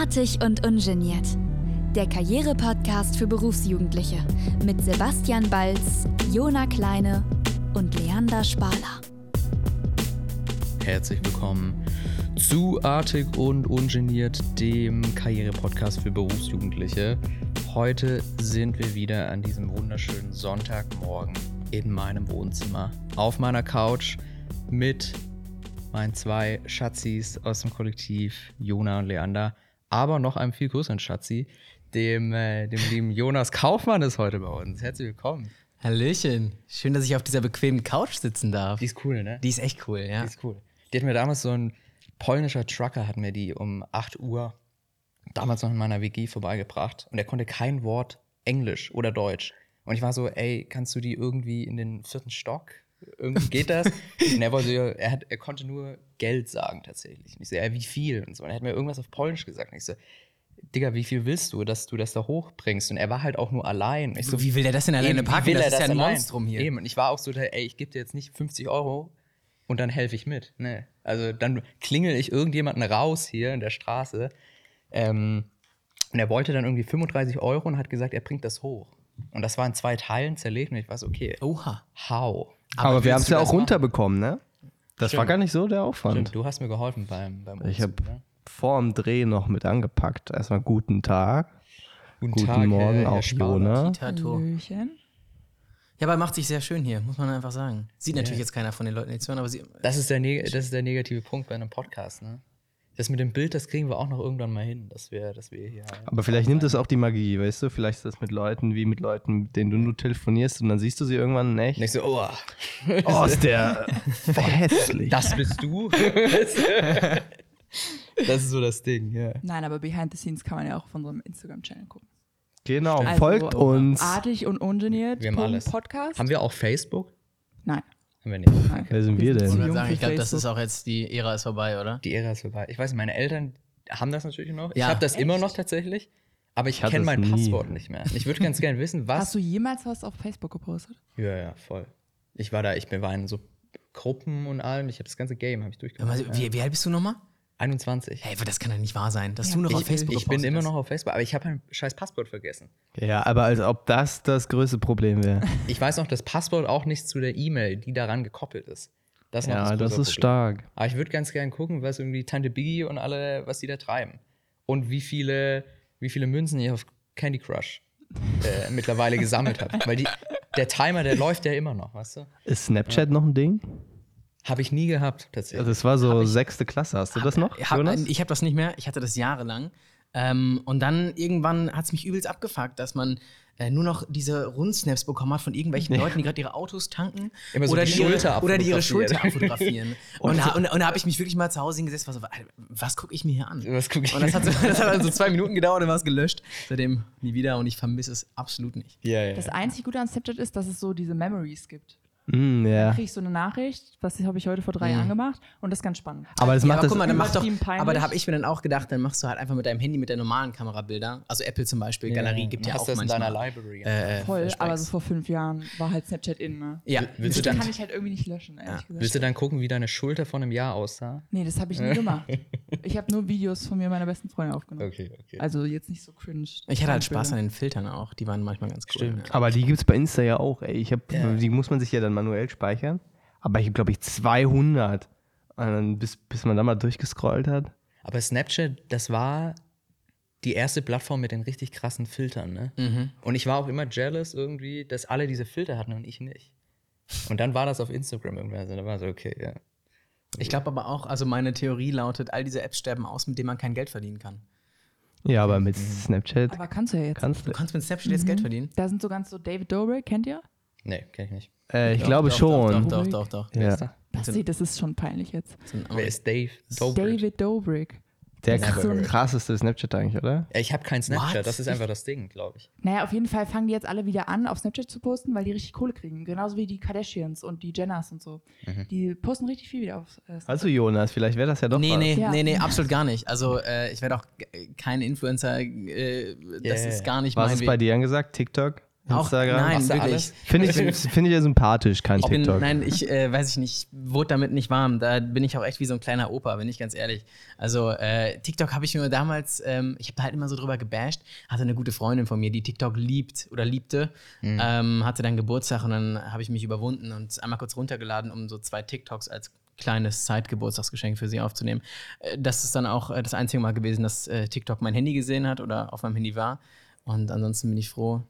Artig und ungeniert. Der Karriere-Podcast für Berufsjugendliche mit Sebastian Balz, Jona Kleine und Leander Spaler. Herzlich willkommen zu Artig und Ungeniert, dem Karriere-Podcast für Berufsjugendliche. Heute sind wir wieder an diesem wunderschönen Sonntagmorgen in meinem Wohnzimmer auf meiner Couch mit meinen zwei Schatzis aus dem Kollektiv, Jona und Leander, aber noch einem viel größeren Schatzi, dem, äh, dem lieben Jonas Kaufmann ist heute bei uns. Herzlich willkommen. Hallöchen. Schön, dass ich auf dieser bequemen Couch sitzen darf. Die ist cool, ne? Die ist echt cool, ja. Die ist cool. Die hat mir damals so ein polnischer Trucker hat mir die um 8 Uhr damals noch in meiner WG vorbeigebracht und er konnte kein Wort Englisch oder Deutsch. Und ich war so, ey, kannst du die irgendwie in den vierten Stock? Irgendwie geht das? und er wollte, er, hat, er konnte nur Geld sagen tatsächlich. Und ich so, ja, wie viel? Und so. Und er hat mir irgendwas auf Polnisch gesagt. Und ich so, Digga, wie viel willst du, dass du das da hochbringst? Und er war halt auch nur allein. Ich so, Wie will der das denn alleine Eben, packen? will Das er ist ja ein allein? Monstrum hier. Eben, und ich war auch so, ey, ich gebe dir jetzt nicht 50 Euro und dann helfe ich mit. Nee. Also dann klingel ich irgendjemanden raus hier in der Straße. Ähm, und er wollte dann irgendwie 35 Euro und hat gesagt, er bringt das hoch. Und das war in zwei Teilen zerlegt und ich war so, okay, Oha. how? Aber, wir willst haben es ja auch runterbekommen, ne? Das war Stimmt. gar nicht so der Aufwand. Stimmt, du hast mir geholfen beim, beim Ich habe Umzug, ne? vor dem Dreh noch mit angepackt. Erstmal guten Tag. Guten, Guten Tag, Morgen Herr, auch. Jona. Ja, aber macht sich sehr schön hier, muss man einfach sagen. Sieht natürlich jetzt keiner von den Leuten, die zuhören, aber sie. Das ist, der neg- das ist der negative Punkt bei einem Podcast, ne? Das mit dem Bild, das kriegen wir auch noch irgendwann mal hin, dass wir, dass wir hier. Aber vielleicht nimmt es auch die Magie, weißt du? Vielleicht ist das mit Leuten wie mit Leuten, mit denen du nur telefonierst und dann siehst du sie irgendwann. Und ich so, oh, Oh, ist der hässlich. das bist du? das ist so das Ding, ja. Nein, aber behind the scenes kann man ja auch auf unserem Instagram-Channel gucken. Genau, Also, folgt uns. Artig und ungeniert. Wir haben alles. Podcast. Haben wir auch Facebook? Nein. Haben wir nicht. Nein. Wer sind wir denn? Ich, sagen, ich glaube, das ist auch jetzt, die Ära ist vorbei, oder? Die Ära ist vorbei. Ich weiß, nicht, meine Eltern haben das natürlich noch. ich Ja. habe das immer noch tatsächlich. Aber ich, Ich kenne mein nie. Passwort nicht mehr. Ich würde ganz gerne wissen, was. Hast du jemals was auf Facebook gepostet? ja, ja, voll. Ich war da, ich war in so Gruppen und allem. Ich habe das ganze Game habe ich durchgemacht. wie, wie alt bist du nochmal? 21. Hey, das kann doch nicht wahr sein, dass Ja, du noch ich, auf Facebook ich bin immer noch auf Facebook, aber ich habe mein scheiß Passwort vergessen. Ja, aber als ob das das größte Problem wäre. Ich weiß noch das Passwort auch nicht zu der E-Mail, die daran gekoppelt ist. Das ist noch Ja, das größere ist Problem. stark. Aber ich würde ganz gern gucken, was irgendwie Tante Biggie und alle, was die da treiben. Und wie viele, wie viele Münzen ich auf Candy Crush äh, mittlerweile gesammelt habe. Weil die, der Timer, der läuft ja immer noch, weißt du? Ist Snapchat noch ein Ding? Habe ich nie gehabt, tatsächlich. Also es war so sechste Klasse. Hast du das noch, Hab, Jonas? ich habe das nicht mehr, ich hatte das jahrelang. Ähm, und dann irgendwann hat es mich übelst abgefuckt, dass man äh, nur noch diese Rundsnaps bekommen hat von irgendwelchen Leuten, die gerade ihre Autos tanken Immer so oder, die die ihre, Schulter oder die ihre abfotografieren. Schulter abfotografieren. und da, und, und da habe ich mich wirklich mal zu Hause hingesetzt, war so, was gucke ich mir hier an? Was guck ich Und das hat, so, das hat dann so zwei Minuten gedauert und war es gelöscht. Seitdem nie wieder und ich vermisse es absolut nicht. ja, ja. Das einzig Gute an Snapchat ist, dass es so diese Memories gibt. Mm, Da ja. kriege ich so eine Nachricht, das habe ich heute vor drei Jahren gemacht und das ist ganz spannend. Aber das Ja, macht aber das guck mal, dann mach doch, aber da habe ich mir dann auch gedacht, dann machst du halt einfach mit deinem Handy mit der normalen Kamera Bilder. Also Apple zum Beispiel, Galerie gibt ja Hast auch das in manchmal. deiner Library. äh, äh, Voll, Flashbacks. aber so vor fünf Jahren war halt Snapchat in, ne? Ja, Willst du Das dann, kann ich halt irgendwie nicht löschen, ehrlich gesagt. willst du dann gucken, wie deine Schulter von einem Jahr aussah? Nee, das habe ich nie gemacht. Ich habe nur Videos von mir und meiner besten Freundin aufgenommen. Okay, okay. Also jetzt nicht so cringe. Ich hatte halt Spaß an den Filtern auch. Die waren manchmal ganz cool. Stimmt. Ja. Aber die gibt es bei Insta ja auch, ey. Ich hab, Ja. Die muss man sich ja dann manuell speichern. Aber ich habe, glaube ich, 200. Und dann, bis, bis man da mal durchgescrollt hat. Aber Snapchat, das war die erste Plattform mit den richtig krassen Filtern, ne? Mhm. Und ich war auch immer jealous irgendwie, dass alle diese Filter hatten und ich nicht. Und dann war das auf Instagram irgendwann. Also da war so, okay, ja. Ich glaube aber auch, also meine Theorie lautet, all diese Apps sterben aus, mit denen man kein Geld verdienen kann. Ja, aber mit Snapchat Aber kannst du ja jetzt. kannst du. Du kannst mit Snapchat jetzt Geld verdienen? Da sind so ganz so David Dobrik, kennt ihr? Nee, kenn ich nicht. Äh, ich Doch, glaube doch, schon. Doch, doch, doch, doch. doch. Ja. Basti, das ist schon peinlich jetzt. Wer ist Dave? Dobrik? David Dobrik. Der krasseste Snapchat eigentlich, oder? Ja, Ich habe kein Snapchat, What? das ist einfach das Ding, glaube ich. Naja, auf jeden Fall fangen die jetzt alle wieder an, auf Snapchat zu posten, weil die richtig Kohle kriegen. Genauso wie die Kardashians und die Jenners und so. Mhm. Die posten richtig viel wieder auf äh, Snapchat. Also Jonas, vielleicht wäre das ja doch Nee, was. nee, Ja. nee, nee, absolut gar nicht. Also ich äh, ich werde auch kein Influencer, äh, das Yeah. ist gar nicht Was mein ist Weg. bei dir angesagt? TikTok? Auch, Instagram? nein, wirklich. Finde ich, find ich ja sympathisch, kein Ich bin, TikTok. nein, ich äh, weiß ich nicht, wurde damit nicht warm. Da bin ich auch echt wie so ein kleiner Opa, bin ich ganz ehrlich. Also äh, TikTok habe ich mir damals, ähm, ich habe halt immer so drüber gebasht. Hatte eine gute Freundin von mir, die TikTok liebt oder liebte, ähm, hatte dann Geburtstag und dann habe ich mich überwunden und einmal kurz runtergeladen, um so zwei TikToks als kleines Zeitgeburtstagsgeschenk für sie aufzunehmen. Äh, Das ist dann auch äh, das einzige Mal gewesen, dass äh, TikTok mein Handy gesehen hat oder auf meinem Handy war. Und ansonsten bin ich froh.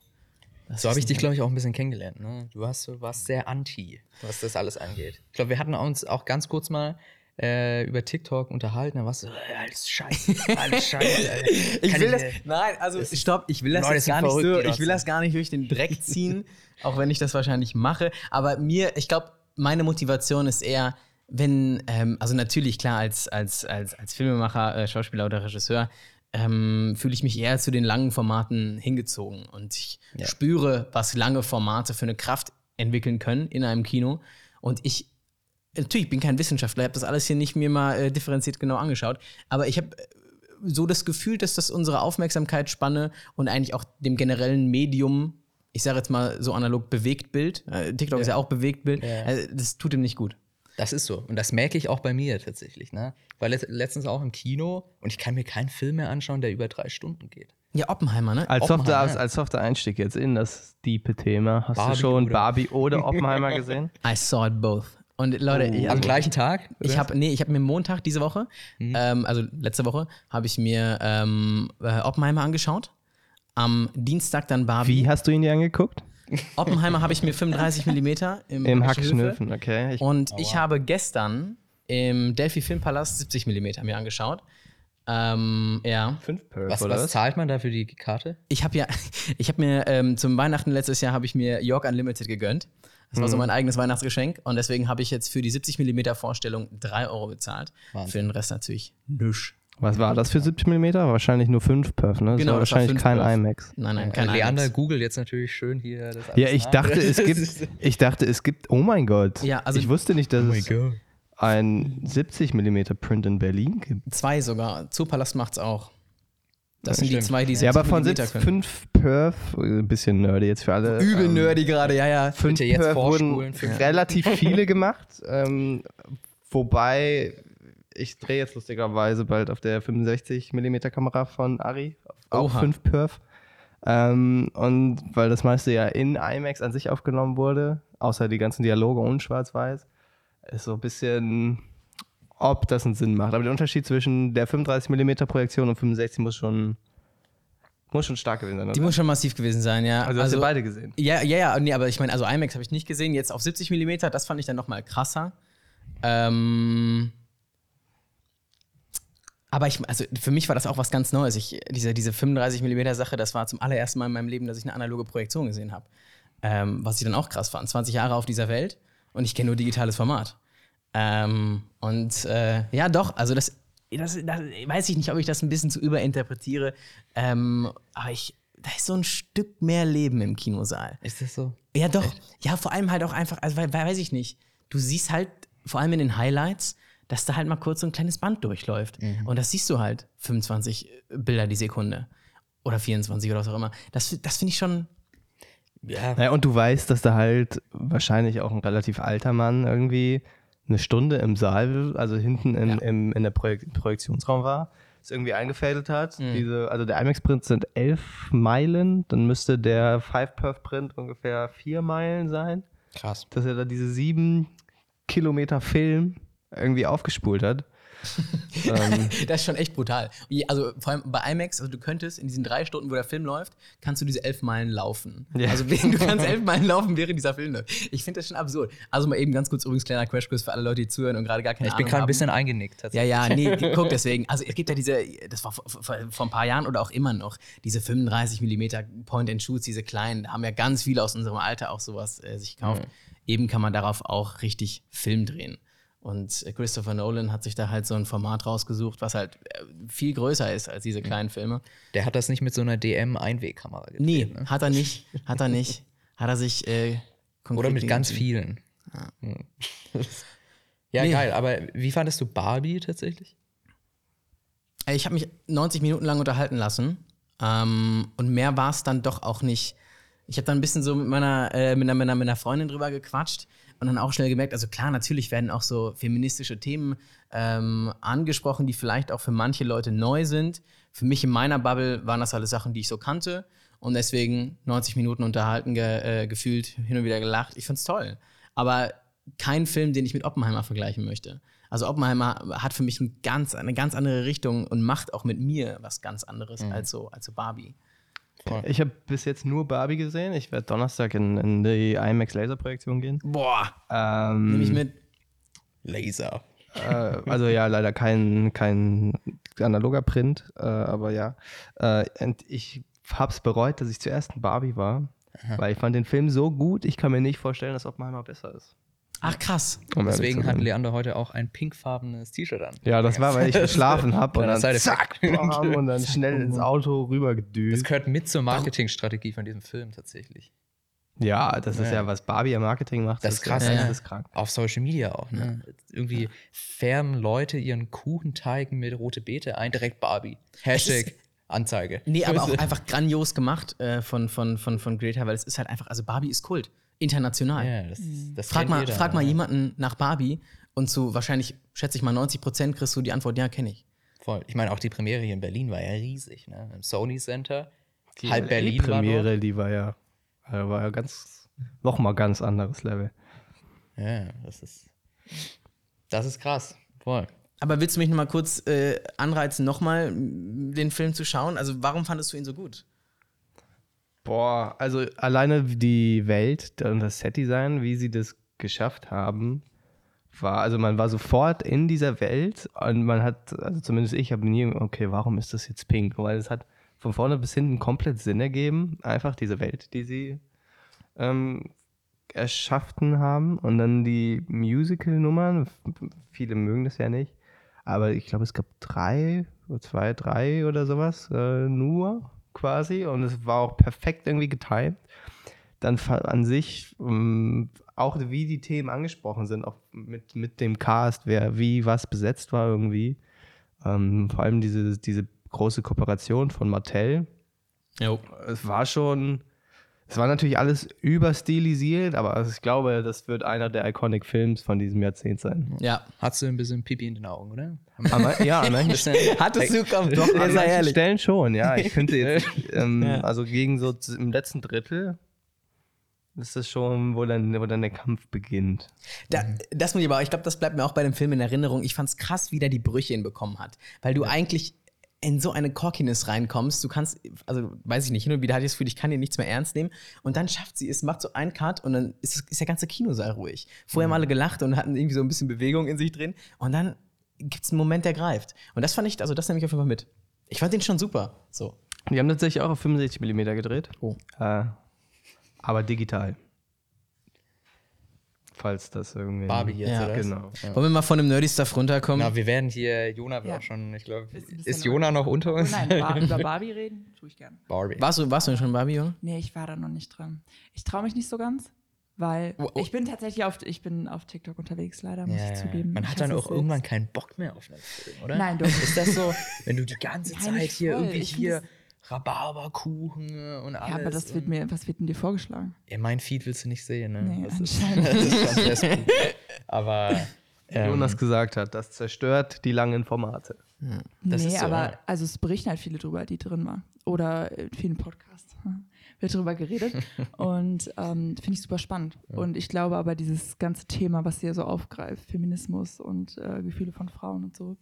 Dass So habe ich dich, glaube ich, auch ein bisschen kennengelernt. Ne? Du hast, du warst sehr anti, was das alles angeht. Ich glaube, wir hatten uns auch ganz kurz mal äh, über TikTok unterhalten. Da warst du, äh, alles scheiße, alles scheiße. Ich will das, nicht- nein, also stopp, ich will das Leute jetzt gar nicht so, ich will das gar nicht durch den Dreck ziehen, auch wenn ich das wahrscheinlich mache. Aber mir, ich glaube, meine Motivation ist eher, wenn, ähm, also natürlich klar, als, als, als, als Filmemacher, äh, Schauspieler oder Regisseur, ähm, fühle ich mich eher zu den langen Formaten hingezogen. Und ich Ja. spüre, was lange Formate für eine Kraft entwickeln können in einem Kino. Und ich natürlich, ich bin kein Wissenschaftler, ich habe das alles hier nicht mir mal äh, differenziert genau angeschaut, aber ich habe äh, so das Gefühl, dass das unsere Aufmerksamkeitsspanne und eigentlich auch dem generellen Medium, ich sage jetzt mal so analog Bewegtbild, äh, TikTok ist ja auch Bewegtbild, äh, das tut ihm nicht gut. Das ist so. Und das merke ich auch bei mir tatsächlich. Ne? Weil let letztens auch im Kino und ich kann mir keinen Film mehr anschauen, der über drei Stunden geht. Ja, Oppenheimer, ne? Als softer, als, als softer Einstieg jetzt in das diepe Thema. Hast Barbie du schon oder- Barbie oder Oppenheimer gesehen? I saw it both. Und Leute, ich, Am gleichen Tag? ich habe nee, ich habe mir Montag diese Woche, ähm, also letzte Woche, habe ich mir ähm, äh, Oppenheimer angeschaut. Am Dienstag dann Barbie. Wie hast du ihn dir angeguckt? Oppenheimer habe ich mir 35 mm im, Im. Hackschnüffen, okay. Ich, Und ich habe gestern im Delphi Filmpalast 70 mm mir angeschaut. Ähm, ja. fünf Perf, Was, oder was was? zahlt man da für die Karte? Ich habe ja, ich habe mir ähm, zum Weihnachten letztes Jahr habe ich mir York Unlimited gegönnt. Das war so mein eigenes Weihnachtsgeschenk und deswegen habe ich jetzt für die 70 mm Vorstellung 3 Euro bezahlt. Wahnsinn. Für den Rest natürlich nüsch. Was war das für 70 mm? Wahrscheinlich nur 5 Perf, ne? Das Genau, war das war wahrscheinlich fünf kein Perf. IMAX. Nein, nein, kein Äh, Leander IMAX. googelt jetzt natürlich schön hier das alles Ja, ich nach. dachte, es gibt, ich dachte, es gibt, oh mein Gott. Ja, also- ich wusste nicht, dass Oh mein es Gott. ein 70 mm Print in Berlin gibt. Zwei sogar. Zoopalast macht's auch. Das sind die stimmt. zwei, die Ja, aber 70 von Millimeter 70, können. 5 Perf, äh, ein bisschen nerdy jetzt für alle. Übel ähm, nerdy gerade, ja, ja. 5 Bitte jetzt Perf wurden relativ viele gemacht. Ähm, wobei, ich drehe jetzt lustigerweise bald auf der 65 mm Kamera von Ari, auch Oha. 5 Perf. Ähm, und weil das meiste ja in IMAX an sich aufgenommen wurde, außer die ganzen Dialoge und Schwarz-Weiß, ist so ein bisschen, ob das einen Sinn macht. Aber der Unterschied zwischen der 35 mm Projektion und 65 muss schon, muss schon stark gewesen sein. Die Oder? muss schon massiv gewesen sein, ja. Also, hast du beide gesehen. Ja, ja, ja, nee, aber ich meine, also IMAX habe ich nicht gesehen. Jetzt auf 70 mm, das fand ich dann nochmal krasser. Ähm, aber ich, also für mich war das auch was ganz Neues. Ich, diese, diese 35 mm Sache, das war zum allerersten Mal in meinem Leben, dass ich eine analoge Projektion gesehen habe. Ähm, was ich dann auch krass fand. 20 Jahre auf dieser Welt und ich kenne nur digitales Format. Ähm, und äh, ja, doch, also das, das, das weiß ich nicht, ob ich das ein bisschen zu überinterpretiere. Ähm, aber ich, da ist so ein Stück mehr Leben im Kinosaal. Ist das so? Ja, doch. Ja, vor allem halt auch einfach, also weil, weil, weiß ich nicht. Du siehst halt, vor allem in den Highlights, dass da halt mal kurz so ein kleines Band durchläuft. Und das siehst du halt 25 Bilder die Sekunde. Oder 24 oder was auch immer. Das, das finde ich schon. Ja, Naja, und du weißt, dass da halt wahrscheinlich auch ein relativ alter Mann irgendwie eine Stunde im Saal, also hinten in, Ja. im, in der Projek Projektionsraum war, es irgendwie eingefädelt hat. Diese, also der IMAX-Print sind elf Meilen, dann müsste der 5-Perf-Print ungefähr vier Meilen sein, krass. dass er da diese sieben Kilometer Film irgendwie aufgespult hat. ähm, Das ist schon echt brutal. Also vor allem bei IMAX, also du könntest in diesen drei Stunden, wo der Film läuft, kannst du diese elf Meilen laufen. Ja. Also du kannst elf Meilen laufen, während dieser Film läuft. Ich finde das schon absurd. Also mal eben ganz kurz übrigens kleiner Crashkurs für alle Leute, die zuhören und gerade gar keine Ich bin Ahnung gerade ein bisschen eingenickt. Ja, tatsächlich. ja, nee, guck deswegen. Also es gibt ja diese, das war vor, vor, vor ein paar Jahren oder auch immer noch, diese 35 mm Point-and-Shoots, diese kleinen, da haben ja ganz viele aus unserem Alter auch sowas äh, sich gekauft. Eben kann man darauf auch richtig Film drehen. Und Christopher Nolan hat sich da halt so ein Format rausgesucht, was halt äh, viel größer ist als diese kleinen Filme. Der hat das nicht mit so einer DM-Einwegkamera gedreht. Nee, Ne? hat er nicht, hat er nicht. Hat er sich äh, konkret Oder mit ganz vielen. Hm. Ja, Nee. geil. Aber wie fandest du Barbie tatsächlich? Ich habe mich 90 Minuten lang unterhalten lassen. Ähm, und mehr war es dann doch auch nicht Ich habe dann ein bisschen so mit meiner, äh, mit, einer, mit, einer, mit einer Freundin drüber gequatscht und dann auch schnell gemerkt, also klar, natürlich werden auch so feministische Themen ähm, angesprochen, die vielleicht auch für manche Leute neu sind. Für mich in meiner Bubble waren das alles Sachen, die ich so kannte und deswegen 90 Minuten unterhalten ge, äh, gefühlt, hin und wieder gelacht. Ich find's toll. Aber kein Film, den ich mit Oppenheimer vergleichen möchte. Also Oppenheimer hat für mich ein ganz, eine ganz andere Richtung und macht auch mit mir was ganz anderes als, so, als so Barbie. Ich habe bis jetzt nur Barbie gesehen. Ich werde Donnerstag in, in die IMAX Laserprojektion gehen. Boah, Ähm, nehme ich mit. Laser. Äh, also ja, leider kein, kein analoger Print, äh, aber ja. Äh, und ich hab's bereut, dass ich zuerst ein Barbie war, weil ich fand den Film so gut, ich kann mir nicht vorstellen, dass Oppenheimer besser ist. Ach krass. um Deswegen hat. Leander heute auch ein pinkfarbenes T-Shirt an. Ja, das war, weil ich geschlafen habe und dann zack, bam, und dann schnell ins Auto Das rübergedüst. gehört mit zur Marketingstrategie von diesem Film tatsächlich. Ja, das ist Ja. ja, was Barbie im Marketing macht. Das ist krass, ja. ja. Das ist krank. Auf Social Media auch, ne? Irgendwie färben Leute ihren Kuchenteig mit rote Beete ein, direkt Barbie. Hashtag Anzeige. Nee, aber auch einfach grandios gemacht äh, von, von, von, von Greta, weil es ist halt einfach, also Barbie ist Kult. International. Ja, das, das frag mal, jeder, frag mal jemanden nach Barbie und zu wahrscheinlich, schätze ich mal, 90 Prozent kriegst du die Antwort, ja, kenne ich. Voll. Ich meine, auch die Premiere hier in Berlin war ja riesig, ne? Im Sony Center. Die Halb Berlin war Premiere, dort. die war ja, äh, war ja ganz, noch mal ganz anderes Level. Ja, das ist. Das ist krass. Voll. Aber willst du mich noch mal kurz äh, anreizen, nochmal den Film zu schauen? Also, warum fandest du ihn so gut? Boah, also alleine die Welt und das Setdesign, wie sie das geschafft haben, war, also man war sofort in dieser Welt und man hat, also zumindest ich habe nie, okay, warum ist das jetzt pink? Weil es hat von vorne bis hinten komplett Sinn ergeben, einfach diese Welt, die sie ähm, erschaffen haben und dann die Musical-Nummern, viele mögen das ja nicht, aber ich glaube, es gab drei, zwei, drei oder sowas, äh, nur quasi und es war auch perfekt irgendwie getimt. Dann an sich ähm, auch wie die Themen angesprochen sind, auch mit, mit dem Cast, wer wie was besetzt war irgendwie. Ähm, vor allem diese, diese große Kooperation von Mattel. Jo. Es war schon, es war natürlich alles überstilisiert, aber also ich glaube, das wird einer der Iconic Films von diesem Jahrzehnt sein. Ja. Hast du ein bisschen Pipi in den Augen, oder? Aber, ja, an manchen Stellen, Hattest du, komm, doch, an manchen ehrlich. Stellen schon, ja. Ich finde jetzt, ähm, Ja. also gegen so im letzten Drittel ist das schon, wo dann, wo dann der Kampf beginnt. Da, das muss ich aber, ich glaube, das bleibt mir auch bei dem Film in Erinnerung. Ich fand's krass, wie der die Brüche hinbekommen hat. Weil du eigentlich in so eine Cockiness reinkommst. Du kannst, also weiß ich nicht, hin und wieder hatte ich das Gefühl, ich kann dir nichts mehr ernst nehmen. Und dann schafft sie es, macht so einen Cut und dann ist, es- ist der ganze Kinosaal ruhig. Vorher haben alle gelacht und hatten irgendwie so ein bisschen Bewegung in sich drin. Und dann gibt's einen Moment, der greift. Und das fand ich, also das nehme ich auf jeden Fall mit. Ich fand den schon super. So. Die haben tatsächlich auch auf 65 mm gedreht. Oh. Äh, aber digital. Falls das irgendwie. Barbie jetzt, Ja, oder? Genau. Wollen wir mal von dem Nerdy Stuff runterkommen? Na, wir werden hier, Jona will Ja. auch schon, ich glaube, Ist ist, Jona noch unter uns? Nein, Bar über Barbie reden, tue ich gerne. Barbie. warst, du, warst du denn schon Barbie, Junge? Nee, ich war da noch nicht dran. Ich traue mich nicht so ganz, weil Oh, oh. ich bin tatsächlich auf, ich bin auf TikTok unterwegs, leider, muss Ja, ich zugeben. Man hat dann auch irgendwann keinen Bock mehr auf einen Film, oder? Nein, doch. Ist das so, wenn du die ganze Zeit hier irgendwie hier Rhabarberkuchen und alles. Ja, aber das wird mir, was wird denn dir vorgeschlagen? Ja, mein Feed willst du nicht sehen, ne? Nee, das, ist, anscheinend das ist sehr spooky. Aber ähm, Jonas gesagt hat, das zerstört die langen Formate. Das nee, ist so, aber ja. also es berichten halt viele drüber, die drin waren. Oder in vielen Podcasts hm, wird drüber geredet. und ähm, finde ich super spannend. Und ich glaube aber, dieses ganze Thema, was hier so aufgreift, Feminismus und äh, Gefühle von Frauen und so,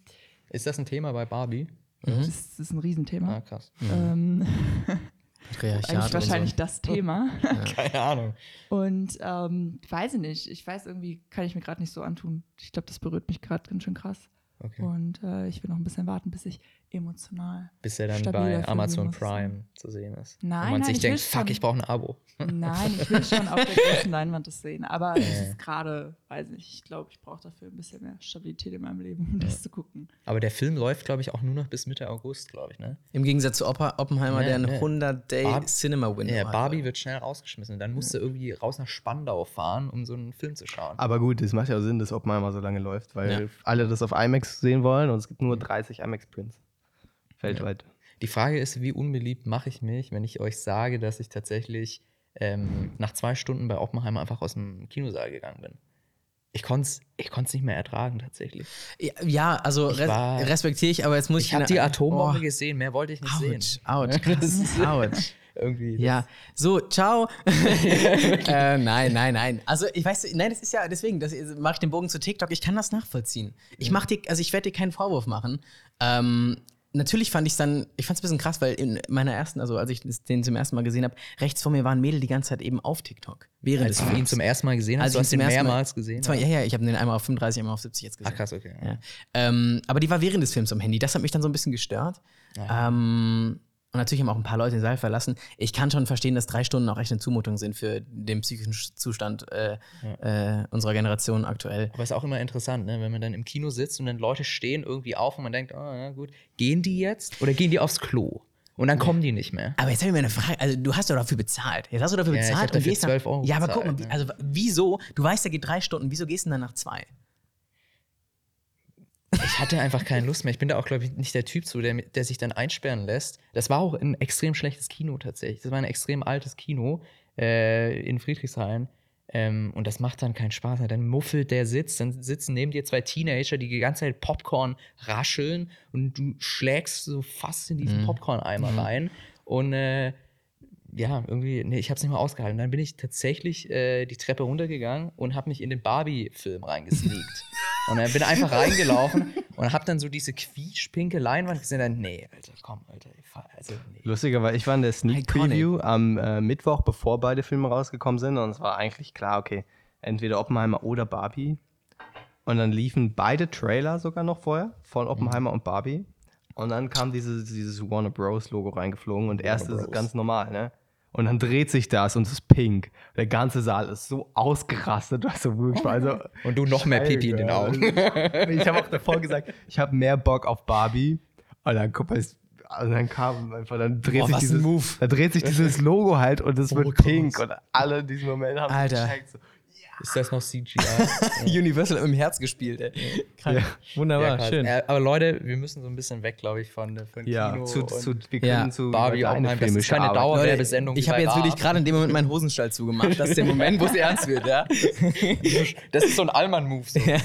ist das ein Thema bei Barbie? Das, ist- das ist ein Riesenthema. Ah, krass. Ähm, Patriarchat eigentlich wahrscheinlich so. das Thema. Keine Ahnung. Und ähm, weiß ich nicht. Ich weiß irgendwie, kann ich mir gerade nicht so antun. Ich glaube, das berührt mich gerade ganz schön krass. Okay. Und äh, ich will noch ein bisschen warten, bis ich emotional. Bis er dann bei Film, Amazon. Prime zu sehen ist. Nein, Wo man nein, sich ich denkt, fuck, ich brauche ein Abo. Nein, ich will schon auf der großen Leinwand das sehen. Aber es ist gerade, weiß nicht, ich glaube, ich brauche dafür ein bisschen mehr Stabilität in meinem Leben, um das zu gucken. Aber der Film läuft, glaube ich, auch nur noch bis Mitte August, glaube ich, ne? Im Gegensatz zu Oppenheimer, Nee, der einen nee. 100-Day Barb- Cinema Window Ja, hat. Barbie wird schnell rausgeschmissen. Dann musst du irgendwie raus nach Spandau fahren, um so einen Film zu schauen. Aber gut, es macht ja auch Sinn, dass Oppenheimer so lange läuft, weil Ja. alle das auf IMAX sehen wollen und es gibt nur 30 IMAX-Prints. Weltweit. Die Frage ist, wie unbeliebt mache ich mich, wenn ich euch sage, dass ich tatsächlich ähm, nach zwei Stunden bei Oppenheimer einfach aus dem Kinosaal gegangen bin. Ich konnte es ich konnt's nicht mehr ertragen, tatsächlich. Ja, Ja, also res respektiere ich, aber jetzt muss ich. Ich habe die Atombombe Oh, gesehen, mehr wollte ich nicht sehen. Ouch, ouch, krass, ouch. Irgendwie. Ja, so, ciao. äh, nein, nein, nein. Also ich weiß, nein, das ist ja deswegen, das mache ich den Bogen zu TikTok. Ich kann das nachvollziehen. Ich mache dir, also ich werde dir keinen Vorwurf machen. Ähm, natürlich fand ich es dann, ich fand es ein bisschen krass, weil in meiner ersten, also als ich den zum ersten Mal gesehen habe, rechts vor mir war ein Mädel die ganze Zeit eben auf TikTok. Während Als du ihn zum ersten Mal gesehen hast, du ich hast ihn ihn zum ersten Mal- mehrmals gesehen. Zwar, ja, ja, ich habe den einmal auf 35, einmal auf 70 jetzt gesehen. Ach krass, okay. Ja. Ähm, aber die war während des Films am Handy. Das hat mich dann so ein bisschen gestört. Ähm, und natürlich haben auch ein paar Leute den Saal verlassen. Ich kann schon verstehen, dass drei Stunden auch echt eine Zumutung sind für den psychischen Zustand äh, äh, unserer Generation aktuell. Aber ist auch immer interessant, ne? wenn man dann im Kino sitzt und dann Leute stehen irgendwie auf und man denkt, oh ja gut, gehen die jetzt oder gehen die aufs Klo? Und dann kommen die nicht mehr. Aber jetzt habe ich mir eine Frage. Also, du hast doch dafür bezahlt. Jetzt hast du dafür Ja, ich bezahlt hab dafür gehst dann- 12 Euro Ja, aber guck mal, wie- also wieso? Du weißt, der geht drei Stunden. Wieso gehst du denn dann nach zwei? Ich hatte einfach keine Lust mehr. Ich bin da auch, glaube ich, nicht der Typ zu, der, der sich dann einsperren lässt. Das war auch ein extrem schlechtes Kino tatsächlich. Das war ein extrem altes Kino äh, in Friedrichshain. Ähm, und das macht dann keinen Spaß mehr. Dann muffelt der Sitz, dann sitzen neben dir zwei Teenager, die die ganze Zeit Popcorn rascheln und du schlägst so fast in diesen Popcorn-Eimer rein. Und äh, ja, irgendwie, nee, ich habe es nicht mehr ausgehalten. Dann bin ich tatsächlich äh, die Treppe runtergegangen und habe mich in den Barbie-Film reingesneakt. und dann bin einfach reingelaufen und habe dann so diese quietschpinke Leinwand gesehen. Dann, nee, Alter, komm, Alter, also, nee. Lustiger, weil ich war in der Sneak Iconic. Preview am äh, Mittwoch, bevor beide Filme rausgekommen sind. Und es war eigentlich klar, okay, entweder Oppenheimer oder Barbie. Und dann liefen beide Trailer sogar noch vorher von Oppenheimer und Barbie. Und dann kam dieses, dieses Warner Bros. Logo reingeflogen und erst ist es ganz normal, ne? Und dann dreht sich das und es ist pink. Der ganze Saal ist so ausgerastet. Also wirklich, also, Und du noch mehr Pipi in den Augen. ich habe auch davor gesagt, ich habe mehr Bock auf Barbie. Und dann guck mal, und dann kam einfach, dann dreht Boah, sich dieses, Move. da dreht sich dieses Logo halt und es wird krass. pink und alle in diesem Moment haben Alter. gecheckt. So, Ist das noch CGI? Universal im Herz gespielt, ey. Ja. Wunderbar, krass. schön. Äh, aber Leute, wir müssen so ein bisschen weg, glaube ich, von, von ja, Kino zu, und zu, wir können Ja, zu Barbie deine Oppenheim. Das ist keine arbeiten. Dauer- Leute, Werbesendung ich habe jetzt wirklich gerade in dem Moment meinen Hosenstall zugemacht. Das ist der Moment, wo es ernst wird, ja? Das ist so ein Allmann-Move. So. ja.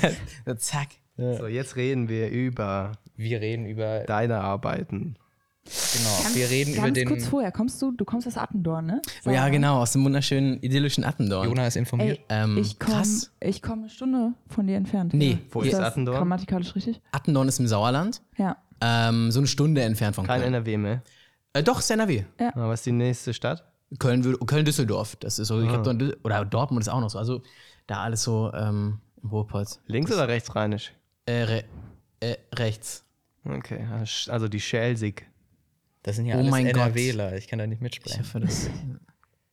So, zack. So, jetzt reden wir über Wir reden über, deine Arbeiten. Genau, wir reden über Ganz den, kurz vorher, kommst du, du kommst aus Attendorn, ne? Oh, ja, Sarah? genau, aus dem wunderschönen, idyllischen Attendorn. Jonas ist informiert. Ey, Ähm, ich komme komm eine Stunde von dir entfernt. Nee, Ja. wo ist das Attendorn? Grammatikalisch richtig? Attendorn ist im Sauerland. Ja. Ähm, so eine Stunde entfernt von Kein Köln. NRW mehr. Äh, doch, ist NRW. Na, was ist die nächste Stadt? Köln, Köln-Düsseldorf. Das ist so, ich Ah. Dü- oder Dortmund ist auch noch so. Also da alles so ähm, im Ruhrpott. Links oder rechtsrheinisch? Äh, re äh, rechts. Okay, also die Schelsig. Das sind ja Oh alles mein Gott. NRWler. Ich kann da nicht Ich mitsprechen. hoffe, das.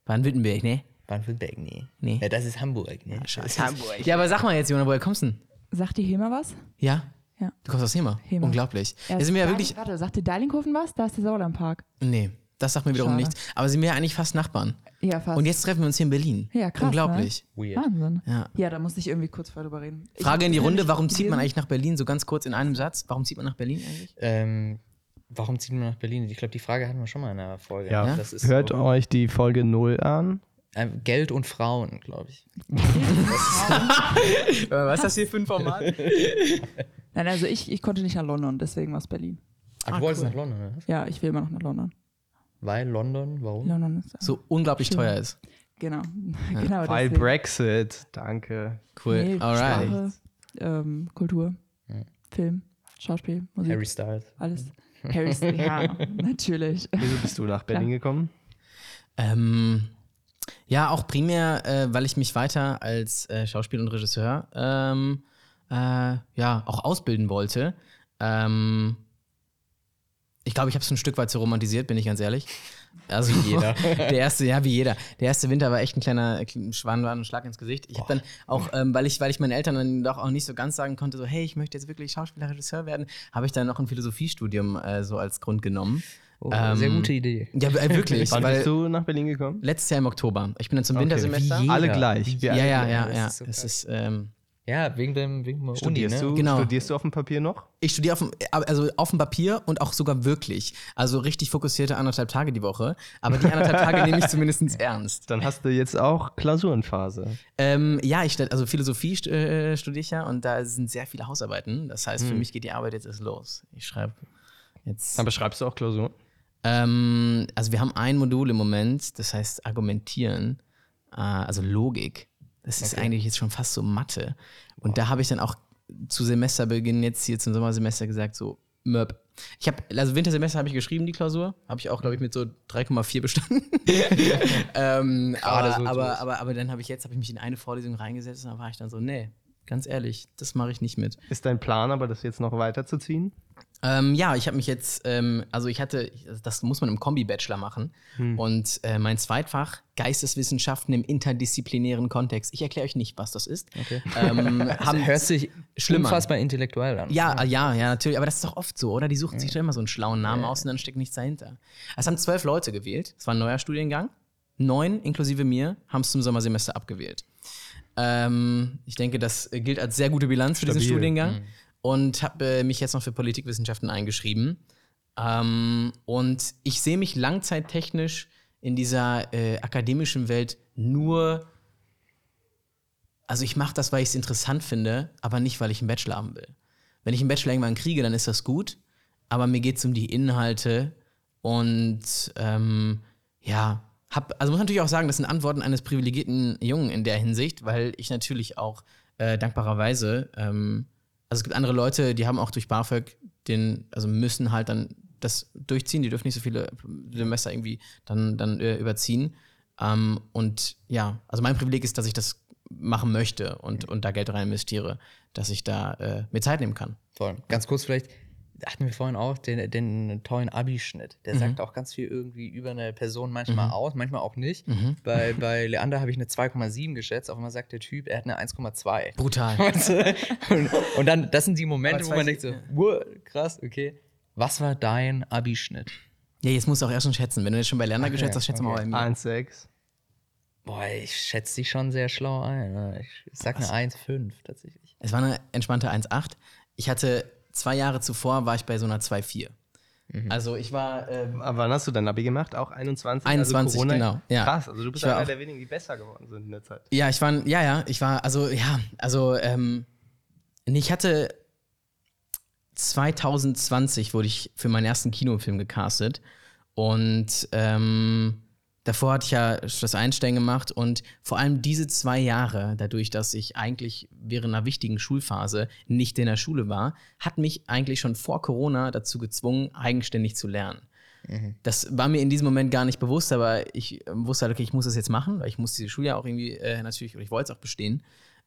Baden-Württemberg, ne? Baden-Württemberg, nee. Nee. Ja, das ist Hamburg, ne? Scheiße. Hamburg. Ja, aber sag mal jetzt, Jona, woher kommst du denn? Sagt dir Hema was? Ja? Ja. Du kommst aus Hema? Hema. Unglaublich. Ja, sind wir ja wirklich. Warte, sagt dir Deilinghofen was? Da ist der Sauerlandpark. Nee, das sagt mir wiederum Schade. nichts. Aber sind wir ja eigentlich fast Nachbarn. Ja, fast. Und jetzt treffen wir uns hier in Berlin. Ja, krass, ne? Unglaublich. Weird. Wahnsinn. Ja. Ja, da musste ich irgendwie kurz vorher drüber reden. Ich Frage in die Runde: Warum zieht man eigentlich nach Berlin? So ganz kurz in einem Satz. Warum zieht man nach Berlin eigentlich? Ähm, warum zieht man nach Berlin? Ich glaube, die Frage hatten wir schon mal in einer Folge. Ja, das ist hört so, euch die Folge 0 an. ähm, Geld und Frauen, glaube ich. Was ist das hier für ein Format? Nein, also ich, ich konnte nicht nach London, deswegen war es Berlin. Ach, du Ah, wolltest cool. nach London, ne? Ja, ich will immer noch nach London. Weil London, warum? London ist. so unglaublich Schön. teuer ist. Genau. genau Weil deswegen. Brexit. Danke. Cool. Nee, Alright. Sprache, ähm, Kultur, Film, Schauspiel, Musik, Harry Styles. alles. Harry Styles, ja, natürlich. Wieso bist du nach Berlin gekommen? Ähm, ja, auch primär, äh, weil ich mich weiter als äh, Schauspieler und Regisseur ähm, äh, ja auch ausbilden wollte. Ähm, ich glaube, ich habe es ein Stück weit zu romantisiert, bin ich ganz ehrlich. Also jeder. der erste, ja, wie jeder. Der erste Winter war echt ein kleiner Schwan, war ein Schlag ins Gesicht. Ich habe dann auch, ähm, weil ich, weil ich meinen Eltern dann doch auch nicht so ganz sagen konnte, so, hey, ich möchte jetzt wirklich Schauspieler, Regisseur werden, habe ich dann noch ein Philosophiestudium äh, so als Grund genommen. Oh, Ähm, sehr gute Idee. Ja, äh, wirklich. Wann weil bist du nach Berlin gekommen? Letztes Jahr im Oktober. Ich bin dann zum Okay, Wintersemester. wie Alle gleich. Wir Ja, alle ja, gleich. ja, das ja. ist so krass. ist, ähm, Ja, wegen dem, wegen der Uni, Studierst, ne? du, Genau. studierst du auf dem Papier noch? Ich studiere auf dem, also auf dem Papier und auch sogar wirklich. Also richtig fokussierte anderthalb Tage die Woche. Aber die anderthalb Tage nehme ich zumindest ernst. Dann hast du jetzt auch Klausurenphase. Ähm, ja, ich also Philosophie äh, studiere ich ja und da sind sehr viele Hausarbeiten. Das heißt, für mich geht die Arbeit jetzt erst los. Ich schreibe jetzt. Aber schreibst du auch Klausuren? Ähm, also wir haben ein Modul im Moment, das heißt Argumentieren, äh, also Logik. Das ist eigentlich jetzt schon fast so Mathe. Und da habe ich dann auch zu Semesterbeginn jetzt hier zum Sommersemester gesagt, so, Möb. Ich habe, also Wintersemester habe ich geschrieben, die Klausur. Habe ich auch, glaube ich, mit so 3,4 bestanden. ähm, aber, so, aber, aber, aber dann habe ich jetzt, habe ich mich in eine Vorlesung reingesetzt und da war ich dann so, nee, ganz ehrlich, das mache ich nicht mit. Ist dein Plan aber, das jetzt noch weiterzuziehen? Ähm, ja, ich habe mich jetzt, ähm, also ich hatte, das muss man im Kombi-Bachelor machen. Und äh, mein Zweitfach, Geisteswissenschaften im interdisziplinären Kontext. Ich erkläre euch nicht, was das ist. Okay. Ähm, Das hört sich schlimm an. unfassbar intellektuell an. ja, ja, ja, natürlich. Aber das ist doch oft so, oder? Die suchen sich doch immer so einen schlauen Namen aus und dann steckt nichts dahinter. Es haben zwölf Leute gewählt. Es war ein neuer Studiengang. Neun, inklusive mir, haben es zum Sommersemester abgewählt. Ähm, ich denke, das gilt als sehr gute Bilanz für diesen Stabil. Studiengang. Und habe äh, mich jetzt noch für Politikwissenschaften eingeschrieben. Ähm, und ich sehe mich langzeittechnisch in dieser äh, akademischen Welt nur. Also ich mache das, weil ich es interessant finde, aber nicht, weil ich einen Bachelor haben will. Wenn ich einen Bachelor irgendwann kriege, dann ist das gut, aber mir geht es um die Inhalte und ähm, ja, hab, also muss natürlich auch sagen, das sind Antworten eines privilegierten Jungen in der Hinsicht, weil ich natürlich auch äh, dankbarerweise, ähm, also es gibt andere Leute, die haben auch durch BAföG den, also müssen halt dann das durchziehen, die dürfen nicht so viele Semester irgendwie dann, dann äh, überziehen. Ähm, und ja, also mein Privileg ist, dass ich das machen möchte und, und da Geld rein investiere, dass ich da äh, mir Zeit nehmen kann. Voll. Ganz kurz vielleicht, hatten wir vorhin auch den, den tollen Abi-Schnitt. Der sagt auch ganz viel irgendwie über eine Person manchmal aus, manchmal auch nicht. Bei, bei Leander habe ich eine 2,7 geschätzt, auf einmal sagt der Typ, er hat eine 1,2. Brutal. und, und dann, das sind die Momente, wo man denkt so, wow, krass, okay. Was war dein Abi-Schnitt? Ja, jetzt musst du auch erst schon schätzen. Wenn du jetzt schon bei Lerner geschätzt hast, schätze mal okay. bei mir. 1,6. Boah, ich schätze dich schon sehr schlau ein. Ich, ich sag eine 1,5 tatsächlich. Es war eine entspannte 1,8. Ich hatte zwei Jahre zuvor, war ich bei so einer 2,4. Also ich war, ähm, Aber wann hast du dein Abi gemacht? Auch 21? 21, genau, ja. Krass, also du bist einer auch- der wenigen, die besser geworden sind in der Zeit. ja, ich war, ja, ja, ich war, also, ja, also, ähm, ich hatte 2020 wurde ich für meinen ersten Kinofilm gecastet und ähm, davor hatte ich ja Schloss Einstein gemacht und vor allem diese zwei Jahre, dadurch, dass ich eigentlich während einer wichtigen Schulphase nicht in der Schule war, hat mich eigentlich schon vor Corona dazu gezwungen, eigenständig zu lernen. Das war mir in diesem Moment gar nicht bewusst, aber ich äh, wusste halt, okay, ich muss das jetzt machen, weil ich muss diese Schuljahr auch irgendwie äh, natürlich, oder ich wollte es auch bestehen.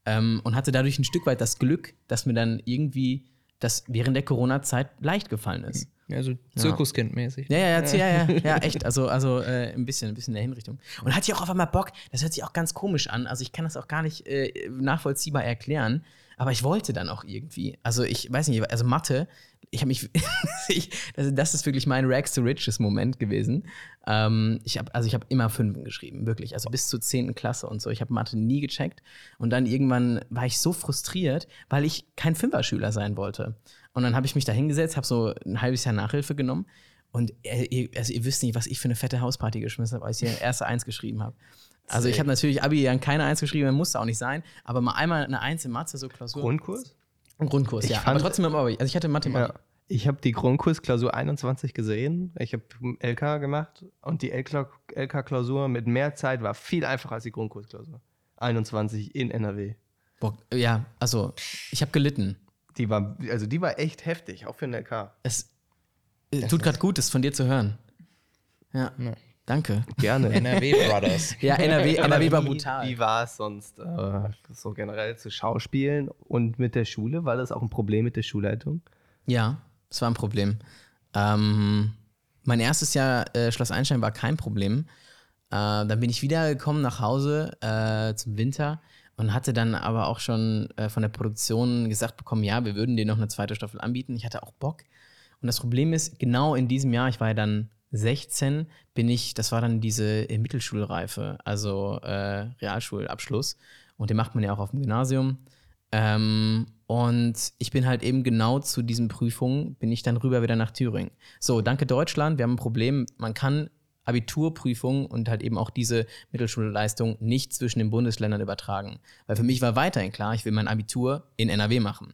Ähm, und hatte dadurch ein Stück weit das Glück, dass mir dann irgendwie das während der Corona-Zeit leicht gefallen ist. Ja, so Zirkuskind-mäßig. Ja, ja, ja, ja, ja, ja, echt. Also, also äh, ein bisschen, ein bisschen in der Hinrichtung. Und hatte ich auch auf einmal Bock, das hört sich auch ganz komisch an. Also ich kann das auch gar nicht äh, nachvollziehbar erklären. Aber ich wollte dann auch irgendwie. Also ich weiß nicht, also Mathe, ich habe mich, ich, das, das ist wirklich mein Rags to Riches Moment gewesen. Ähm, ich habe, also ich habe immer Fünfen geschrieben, wirklich. Also bis zur 10. Klasse und so. Ich habe Mathe nie gecheckt. Und dann irgendwann war ich so frustriert, weil ich kein Fünferschüler sein wollte. Und dann habe ich mich da hingesetzt, habe so ein halbes Jahr Nachhilfe genommen. Und äh, ihr, also ihr wisst nicht, was ich für eine fette Hausparty geschmissen habe, als ich die erste Eins geschrieben habe. Also ich habe natürlich Abi dann keine Eins geschrieben, musste auch nicht sein, aber mal einmal eine Eins in Mathe, so Klausur. Grundkurs? Ein Grundkurs, Ich ja. aber trotzdem im Abi. Also ich hatte Mathe im Abi. Ja. Ich habe die Grundkursklausur 21 gesehen. Ich habe LK gemacht und die LK-Klausur mit mehr Zeit war viel einfacher als die Grundkursklausur. 21 in NRW. Boah, ja, also ich habe gelitten. Die war, also die war echt heftig, auch für einen LK. Es äh, tut gerade gut, das von dir zu hören. Ja, danke. Gerne. NRW Brothers. Ja, NRW, NRW war wie, brutal. Wie war es sonst äh, so generell zu Schauspielen und mit der Schule? War das auch ein Problem mit der Schulleitung? Ja, das war ein Problem. Ähm, mein erstes Jahr äh, Schloss Einstein war kein Problem. Äh, dann bin ich wiedergekommen nach Hause äh, zum Winter und hatte dann aber auch schon äh, von der Produktion gesagt bekommen, ja, wir würden dir noch eine zweite Staffel anbieten. Ich hatte auch Bock. Und das Problem ist, genau in diesem Jahr, ich war ja dann 16, bin ich, das war dann diese äh, Mittelschulreife, also äh, Realschulabschluss. Und den macht man ja auch auf dem Gymnasium. Ähm, und ich bin halt eben genau zu diesen Prüfungen, bin ich dann rüber wieder nach Thüringen. So, danke Deutschland, wir haben ein Problem, man kann Abiturprüfungen und halt eben auch diese Mittelschulleistung nicht zwischen den Bundesländern übertragen. Weil für mich war weiterhin klar, ich will mein Abitur in NRW machen.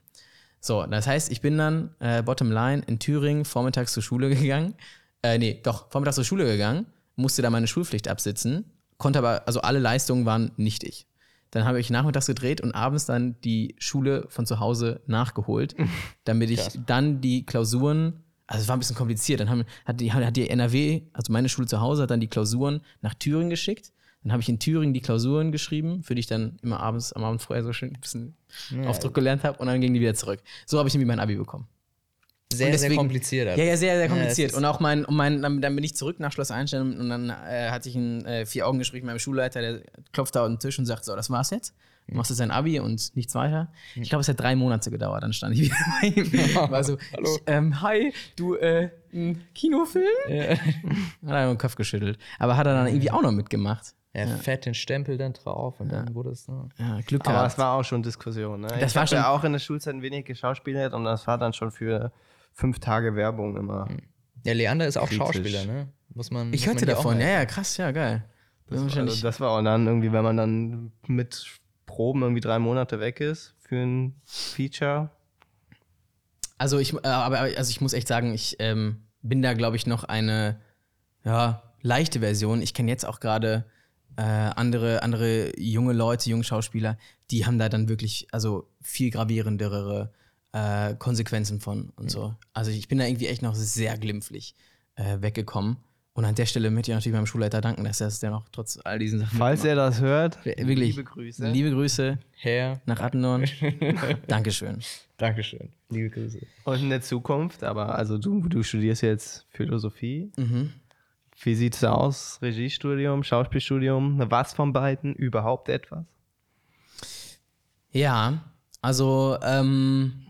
So, das heißt, ich bin dann äh, bottom line in Thüringen vormittags zur Schule gegangen. Äh, nee, doch, vormittags zur Schule gegangen, musste da meine Schulpflicht absitzen, konnte aber, also alle Leistungen waren nichtig. Dann habe ich nachmittags gedreht und abends dann die Schule von zu Hause nachgeholt, damit ich dann die Klausuren, also es war ein bisschen kompliziert, dann haben, hat, die, hat die NRW, also meine Schule zu Hause, hat dann die Klausuren nach Thüringen geschickt. Dann habe ich in Thüringen die Klausuren geschrieben, für die ich dann immer abends, am Abend vorher so schön ein bisschen Aufdruck gelernt habe und dann gingen die wieder zurück. So habe ich nämlich mein Abi bekommen. Sehr, Und sehr deswegen- kompliziert. Ja, ja, sehr, sehr Ja, kompliziert. ist- und auch mein, und mein dann, dann bin ich zurück nach Schloss Einstein und dann äh, hatte ich ein äh, Vier-Augen-Gespräch mit meinem Schulleiter, der klopft da auf den Tisch und sagt: So, das war's jetzt. Du machst jetzt dein Abi und nichts weiter. Ich glaube, es hat drei Monate gedauert. Dann stand ich wieder bei ihm. War so, Hallo. Ich, ähm, hi, du, äh, ein Kinofilm? Ja. Hat er den Kopf geschüttelt. Aber hat er dann irgendwie auch noch mitgemacht. Ja, fett den Stempel dann drauf und dann wurde es. Ne? Ja, Glück Aber gehabt. es war auch schon Diskussion. Ne? Das ich war hab ja schon- auch in der Schulzeit ein wenig geschauspielert und das war dann schon für fünf Tage Werbung immer. Ja, Leander ist auch Kritisch. Schauspieler, ne? Muss man. ich muss hörte man davon. Ja, ja, krass, ja, geil. Also das war auch dann irgendwie, wenn man dann mit Proben irgendwie drei Monate weg ist für ein Feature. Also ich, äh, aber also ich muss echt sagen, ich ähm, bin da, glaube ich, noch eine ja, leichte Version. Ich kenne jetzt auch gerade äh, andere, andere junge Leute, junge Schauspieler, die haben da dann wirklich also viel gravierendere äh, Konsequenzen von und so. Also ich bin da irgendwie echt noch sehr glimpflich äh, weggekommen. Und an der Stelle möchte ich natürlich meinem Schulleiter danken, dass er es ja noch trotz all diesen Sachen. Falls er das hört, wirklich liebe Grüße. Liebe Grüße Herr. nach Attendorn. Dankeschön. Dankeschön. Liebe Grüße. Und in der Zukunft, aber also du, du studierst jetzt Philosophie. Mhm. Wie sieht's da aus? Regiestudium, Schauspielstudium? Was von beiden? Überhaupt etwas? Ja, also ähm,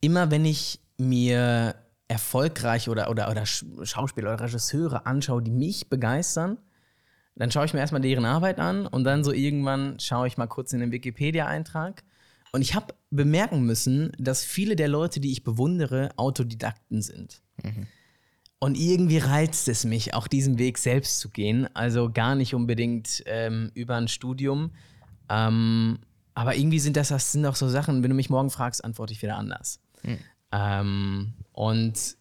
immer wenn ich mir erfolgreich oder, oder, oder Sch- Schauspieler oder Regisseure anschaue, die mich begeistern, dann schaue ich mir erstmal deren Arbeit an und dann so irgendwann schaue ich mal kurz in den Wikipedia-Eintrag. Und ich habe bemerken müssen, dass viele der Leute, die ich bewundere, Autodidakten sind. Und irgendwie reizt es mich, auch diesen Weg selbst zu gehen. Also gar nicht unbedingt ähm, über ein Studium. Ähm, aber irgendwie sind das, das sind auch so Sachen, wenn du mich morgen fragst, antworte ich wieder anders. Ähm, und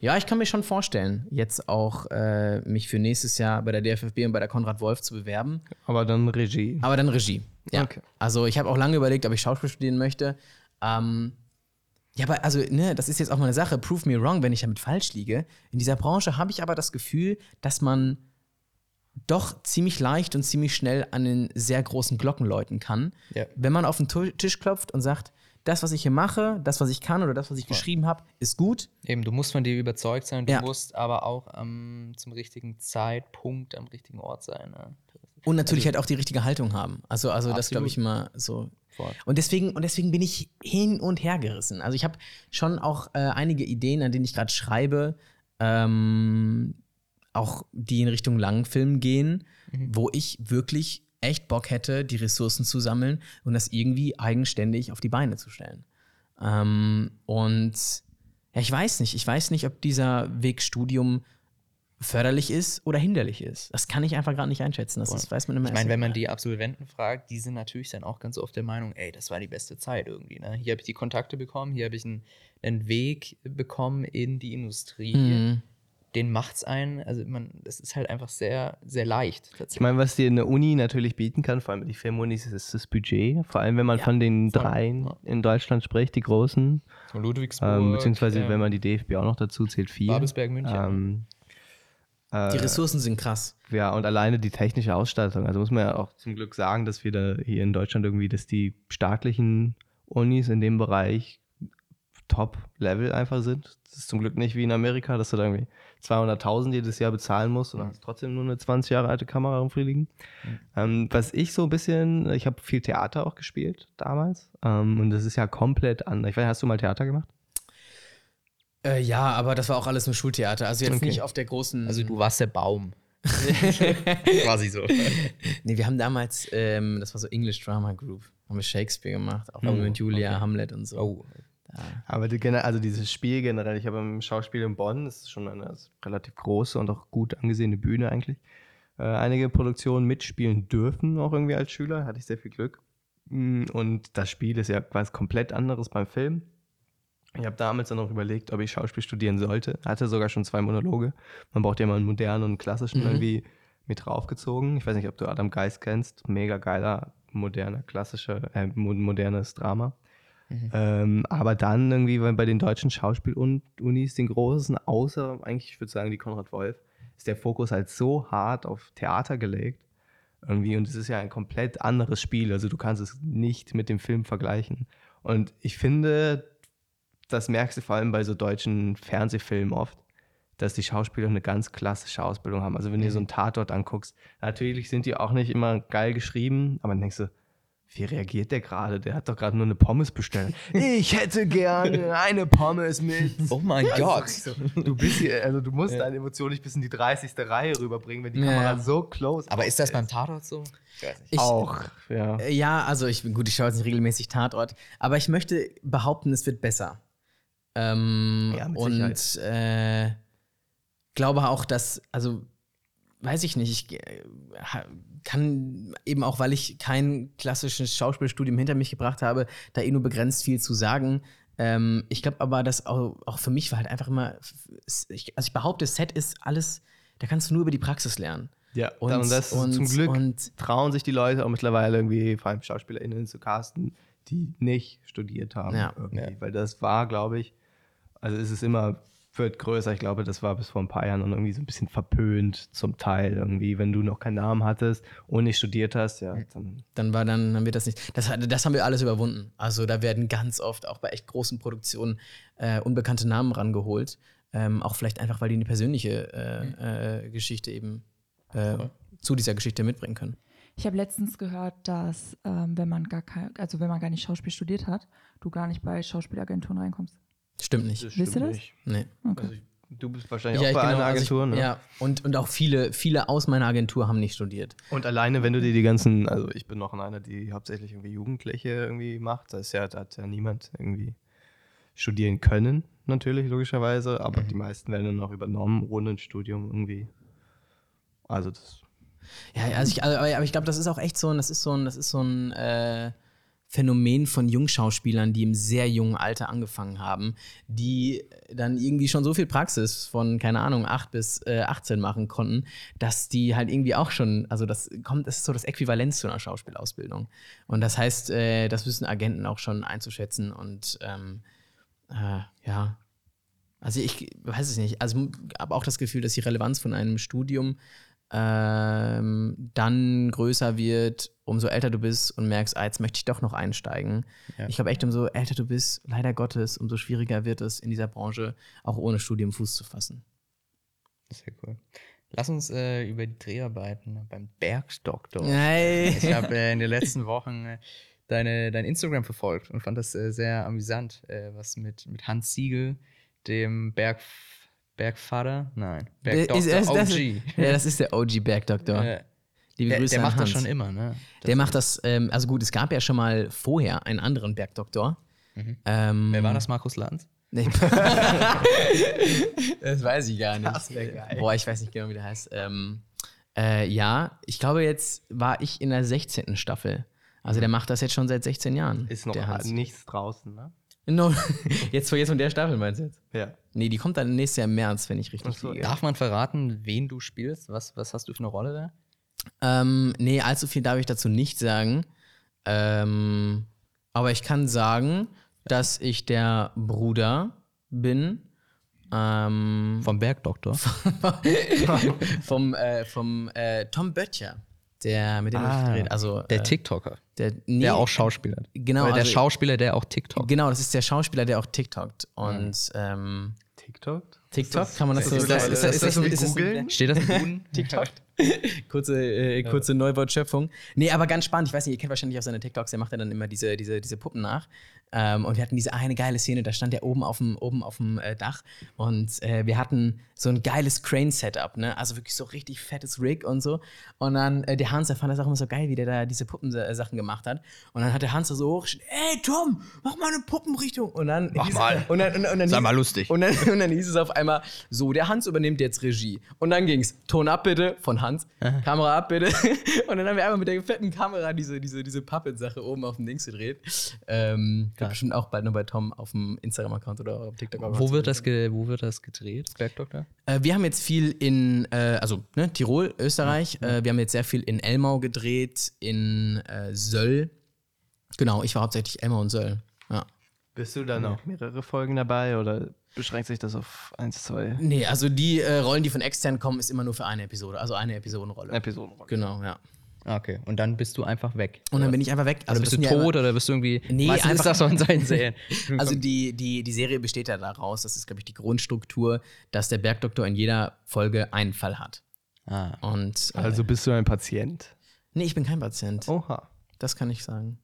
ja, ich kann mir schon vorstellen, jetzt auch äh, mich für nächstes Jahr bei der DFFB und bei der Konrad Wolf zu bewerben. Aber dann Regie. Aber dann Regie. Ja. Okay. Also ich habe auch lange überlegt, ob ich Schauspiel studieren möchte. Ähm, ja, aber also, ne, das ist jetzt auch mal eine Sache. Prove me wrong, wenn ich damit falsch liege. In dieser Branche habe ich aber das Gefühl, dass man doch ziemlich leicht und ziemlich schnell an den sehr großen Glocken läuten kann. Ja. Wenn man auf den Tisch klopft und sagt, das, was ich hier mache, das, was ich kann oder das, was ich geschrieben habe, ist gut. Eben, du musst von dir überzeugt sein, du Ja. musst aber auch am, zum richtigen Zeitpunkt am richtigen Ort sein. Ne? Und natürlich halt auch die richtige Haltung haben. Also, also das glaube ich immer so. Voll. Und deswegen, und deswegen bin ich hin und her gerissen. Also ich habe schon auch äh, einige Ideen, an denen ich gerade schreibe, ähm, auch die in Richtung Langfilm gehen, wo ich wirklich echt Bock hätte, die Ressourcen zu sammeln und das irgendwie eigenständig auf die Beine zu stellen. Ähm, und ja, ich weiß nicht, ich weiß nicht, ob dieser Weg Studium förderlich ist oder hinderlich ist. Das kann ich einfach gerade nicht einschätzen. Das ist, weiß man immer Ich meine, wenn man die Absolventen fragt, die sind natürlich dann auch ganz oft der Meinung, ey, das war die beste Zeit irgendwie. Ne? Hier habe ich die Kontakte bekommen, hier habe ich einen, einen Weg bekommen in die Industrie. Mhm. Den macht's einen, also man, das ist halt einfach sehr, sehr leicht. Ich meine, was dir eine Uni natürlich bieten kann, vor allem die Filmunis, ist das Budget. Vor allem, wenn man Ja, von den voll. dreien Ja. in Deutschland spricht, die großen. Von Ludwigsburg, Ähm, beziehungsweise, ähm, wenn man die DFB auch noch dazu zählt, vier. Babelsberg, München. Ähm, Die Ressourcen sind krass. ja, und alleine die technische Ausstattung. Also muss man ja auch zum Glück sagen, dass wir da hier in Deutschland irgendwie, dass die staatlichen Unis in dem Bereich Top-Level einfach sind. Das ist zum Glück nicht wie in Amerika, dass du da irgendwie 200.000 jedes Jahr bezahlen musst und hast trotzdem nur eine 20 Jahre alte Kamera rumfliegen. Ähm, was ich so ein bisschen, ich habe viel Theater auch gespielt damals ähm, und das ist ja komplett anders. Ich weiß, hast du mal Theater gemacht? Äh, ja, aber das war auch alles nur Schultheater. Also jetzt Okay. nicht auf der großen. also du warst der Baum. Quasi so. nee, wir haben damals, ähm, das war so English Drama Group. Haben wir Shakespeare gemacht, auch Romeo und Julia, Hamlet und so. Oh, Aber die, also dieses Spiel generell, ich habe im Schauspiel in Bonn, das ist schon eine relativ große und auch gut angesehene Bühne eigentlich, äh, einige Produktionen mitspielen dürfen, auch irgendwie als Schüler, hatte ich sehr viel Glück. Mm, Und das Spiel ist ja was komplett anderes beim Film. Ich habe damals dann auch überlegt, ob ich Schauspiel studieren sollte. Hatte sogar schon zwei Monologe. Man braucht ja immer einen modernen und einen klassischen irgendwie mit draufgezogen. Ich weiß nicht, ob du Adam Geist kennst. Mega geiler, moderner, klassischer, äh, mo- modernes Drama. Ähm, aber dann irgendwie bei bei den deutschen Schauspielunis, den großen, außer eigentlich, ich würde sagen, die Konrad Wolf, ist der Fokus halt so hart auf Theater gelegt. Irgendwie, und es ist ja ein komplett anderes Spiel. Also du kannst es nicht mit dem Film vergleichen. Und ich finde, das merkst du vor allem bei so deutschen Fernsehfilmen oft, dass die Schauspieler eine ganz klassische Ausbildung haben. Also wenn du dir so einen Tatort anguckst, natürlich sind die auch nicht immer geil geschrieben, aber dann denkst du, wie reagiert der gerade? Der hat doch gerade nur eine Pommes bestellt. ich hätte gerne eine Pommes mit. oh mein Gott. So, du bist hier, also du musst deine Emotionen nicht bis in die 30. Reihe rüberbringen, wenn die Ja, Kamera ja. so close Aber ist das ist. beim Tatort so? Ich weiß nicht. Ich, auch? Ja. Äh, Ja, also ich gut, ich schaue jetzt nicht regelmäßig Tatort, aber ich möchte behaupten, es wird besser. Ähm, Ja, mit und äh, glaube auch, dass, also weiß ich nicht, ich äh, kann eben auch, weil ich kein klassisches Schauspielstudium hinter mich gebracht habe, da eh nur begrenzt viel zu sagen. Ähm, ich glaube aber, dass auch, auch für mich war halt einfach immer, ich, also ich behaupte, Set ist alles, da kannst du nur über die Praxis lernen. Ja, Und- und, das und- zum Glück und- trauen sich die Leute auch mittlerweile irgendwie, vor allem SchauspielerInnen, zu casten, die nicht studiert haben. Ja. irgendwie. Ja. Weil das war, glaube ich, also es ist immer, wird größer. Ich glaube, das war bis vor ein paar Jahren noch irgendwie so ein bisschen verpönt zum Teil irgendwie. Wenn du noch keinen Namen hattest und nicht studiert hast, ja, dann dann war dann haben wir das nicht. Das, das haben wir alles überwunden. Also da werden ganz oft auch bei echt großen Produktionen äh, unbekannte Namen rangeholt. Ähm, auch vielleicht einfach, weil die eine persönliche äh, äh, Geschichte eben äh, zu dieser Geschichte mitbringen können. Ich habe letztens gehört, dass ähm, wenn man gar kein, also wenn man gar nicht Schauspiel studiert hat, du gar nicht bei Schauspielagenturen reinkommst. Stimmt nicht. Wisst ihr das? nicht. Nee. Okay. Also, du bist wahrscheinlich Ja, auch ich- bei einer genau, also Agentur, ich, ne? Ja, und, und auch viele, viele aus meiner Agentur haben nicht studiert. Und alleine, wenn du dir die ganzen, also ich bin noch in einer, die hauptsächlich irgendwie Jugendliche irgendwie macht, das ist ja, da hat ja niemand irgendwie studieren können, natürlich, logischerweise, aber die meisten werden dann noch übernommen, ohne ein Studium irgendwie. Also das, Ja, also ich, also, aber aber ich glaube, das ist auch echt so ein, das ist so ein, das ist so ein äh, Phänomen von Jungschauspielern, die im sehr jungen Alter angefangen haben, die dann irgendwie schon so viel Praxis von, keine Ahnung, 8 bis äh, 18 machen konnten, dass die halt irgendwie auch schon, also das kommt, das ist so das Äquivalent zu einer Schauspielausbildung. Und das heißt, äh, das wissen Agenten auch schon einzuschätzen und ähm, äh, ja. Also ich weiß es nicht. Also habe auch das Gefühl, dass die Relevanz von einem Studium ähm, dann größer wird, umso älter du bist und merkst, ah, jetzt möchte ich doch noch einsteigen. Ja. Ich glaube echt, umso älter du bist, leider Gottes, umso schwieriger wird es in dieser Branche, auch ohne Studium Fuß zu fassen. Sehr cool. Lass uns äh, über die Dreharbeiten beim Bergdoktor. Hey. Ich habe äh, in den letzten Wochen äh, deine, dein Instagram verfolgt und fand das äh, sehr amüsant, äh, was mit, mit Hans Siegel, dem Berg, Bergvater, nein, Bergdoktor das, OG. ja, das ist der OG Bergdoktor. Äh, Liebe der, Grüße der macht das Hans. schon immer, ne? Der macht das, ähm, also gut, es gab ja schon mal vorher einen anderen Bergdoktor. Ähm, Wer war das, Markus Lanz? Nee. das weiß ich gar nicht. Das geil. Boah, ich weiß nicht genau, wie der heißt. Ähm, äh, ja, ich glaube, jetzt war ich in der 16. Staffel. Also der macht das jetzt schon seit 16 Jahren. ist noch nichts draußen, ne? No, jetzt, jetzt von der Staffel meinst du jetzt? Ja. Nee, die kommt dann nächstes Jahr im März, wenn ich richtig so, liege. Darf man verraten, wen du spielst? Was, was hast du für eine Rolle da? Ähm, nee, allzu viel darf ich dazu nicht sagen. Ähm, aber ich kann sagen, dass ich der Bruder bin. Ähm, Vom Bergdoktor. vom äh, vom äh, Tom Böttcher, der mit dem Ah, ich gedreht. Also Der äh, TikToker. der, nee, Der auch Schauspieler. Genau, Oder der also- Schauspieler, der auch TikTok. Genau, das ist der Schauspieler, der auch TikTokt. Und ähm, TikTok? TikTok, kann man das so ist ist das das- googeln? Steht das im Duden? TikTok. kurze äh, kurze Neuwortschöpfung. Nee, aber ganz spannend. Ich weiß nicht, ihr kennt wahrscheinlich auch seine TikToks, der macht ja dann immer diese, diese, diese Puppen nach. Ähm, und wir hatten diese eine geile Szene, da stand er oben auf dem, oben auf dem äh, Dach und äh, wir hatten so ein geiles Crane-Setup, ne? Also wirklich so richtig fettes Rig und so. Und dann äh, der Hans, der fand das auch immer so geil, wie der da diese Puppensachen gemacht hat. Und dann hat der Hans so hoch, ey Tom, mach mal eine Puppenrichtung. Und dann Mach hieß- mal. Und dann, und, und dann Sei hieß- mal lustig. Und dann, und dann hieß es auf einmal, so, der Hans übernimmt jetzt Regie. Und dann ging's, Ton ab bitte von Hans, Kamera ab bitte. Und dann haben wir einmal mit der fetten Kamera diese, diese, diese Puppet-Sache oben auf dem Dings gedreht. Ähm, wird bestimmt auch bald nur bei Tom auf dem Instagram-Account oder auf TikTok. Wo wird, das wo wird das gedreht, das Bergdoktor? Äh, wir haben jetzt viel in, äh, also ne, Tirol, Österreich. Äh, wir haben jetzt sehr viel in Elmau gedreht, in äh, Söll. Genau, ich war hauptsächlich Elmau und Söll. Ja. Bist du dann auch mehrere Folgen dabei oder beschränkt sich das auf eins, zwei Nee, also die äh, Rollen, die von extern kommen, ist immer nur für eine Episode, also eine Episodenrolle. Episoden? Genau, ja. Ah, Okay, und dann bist du einfach weg. Und dann bin ich einfach weg. Also bist das du sind ja tot oder bist du irgendwie. Nee, meistens einfach- ist das so in seinen Serien. Also die, die, die Serie besteht ja daraus, das ist, glaube ich, die Grundstruktur, dass der Bergdoktor in jeder Folge einen Fall hat. ah. Und äh, Also bist du ein Patient? nee, ich bin kein Patient. Oha. Das kann ich sagen.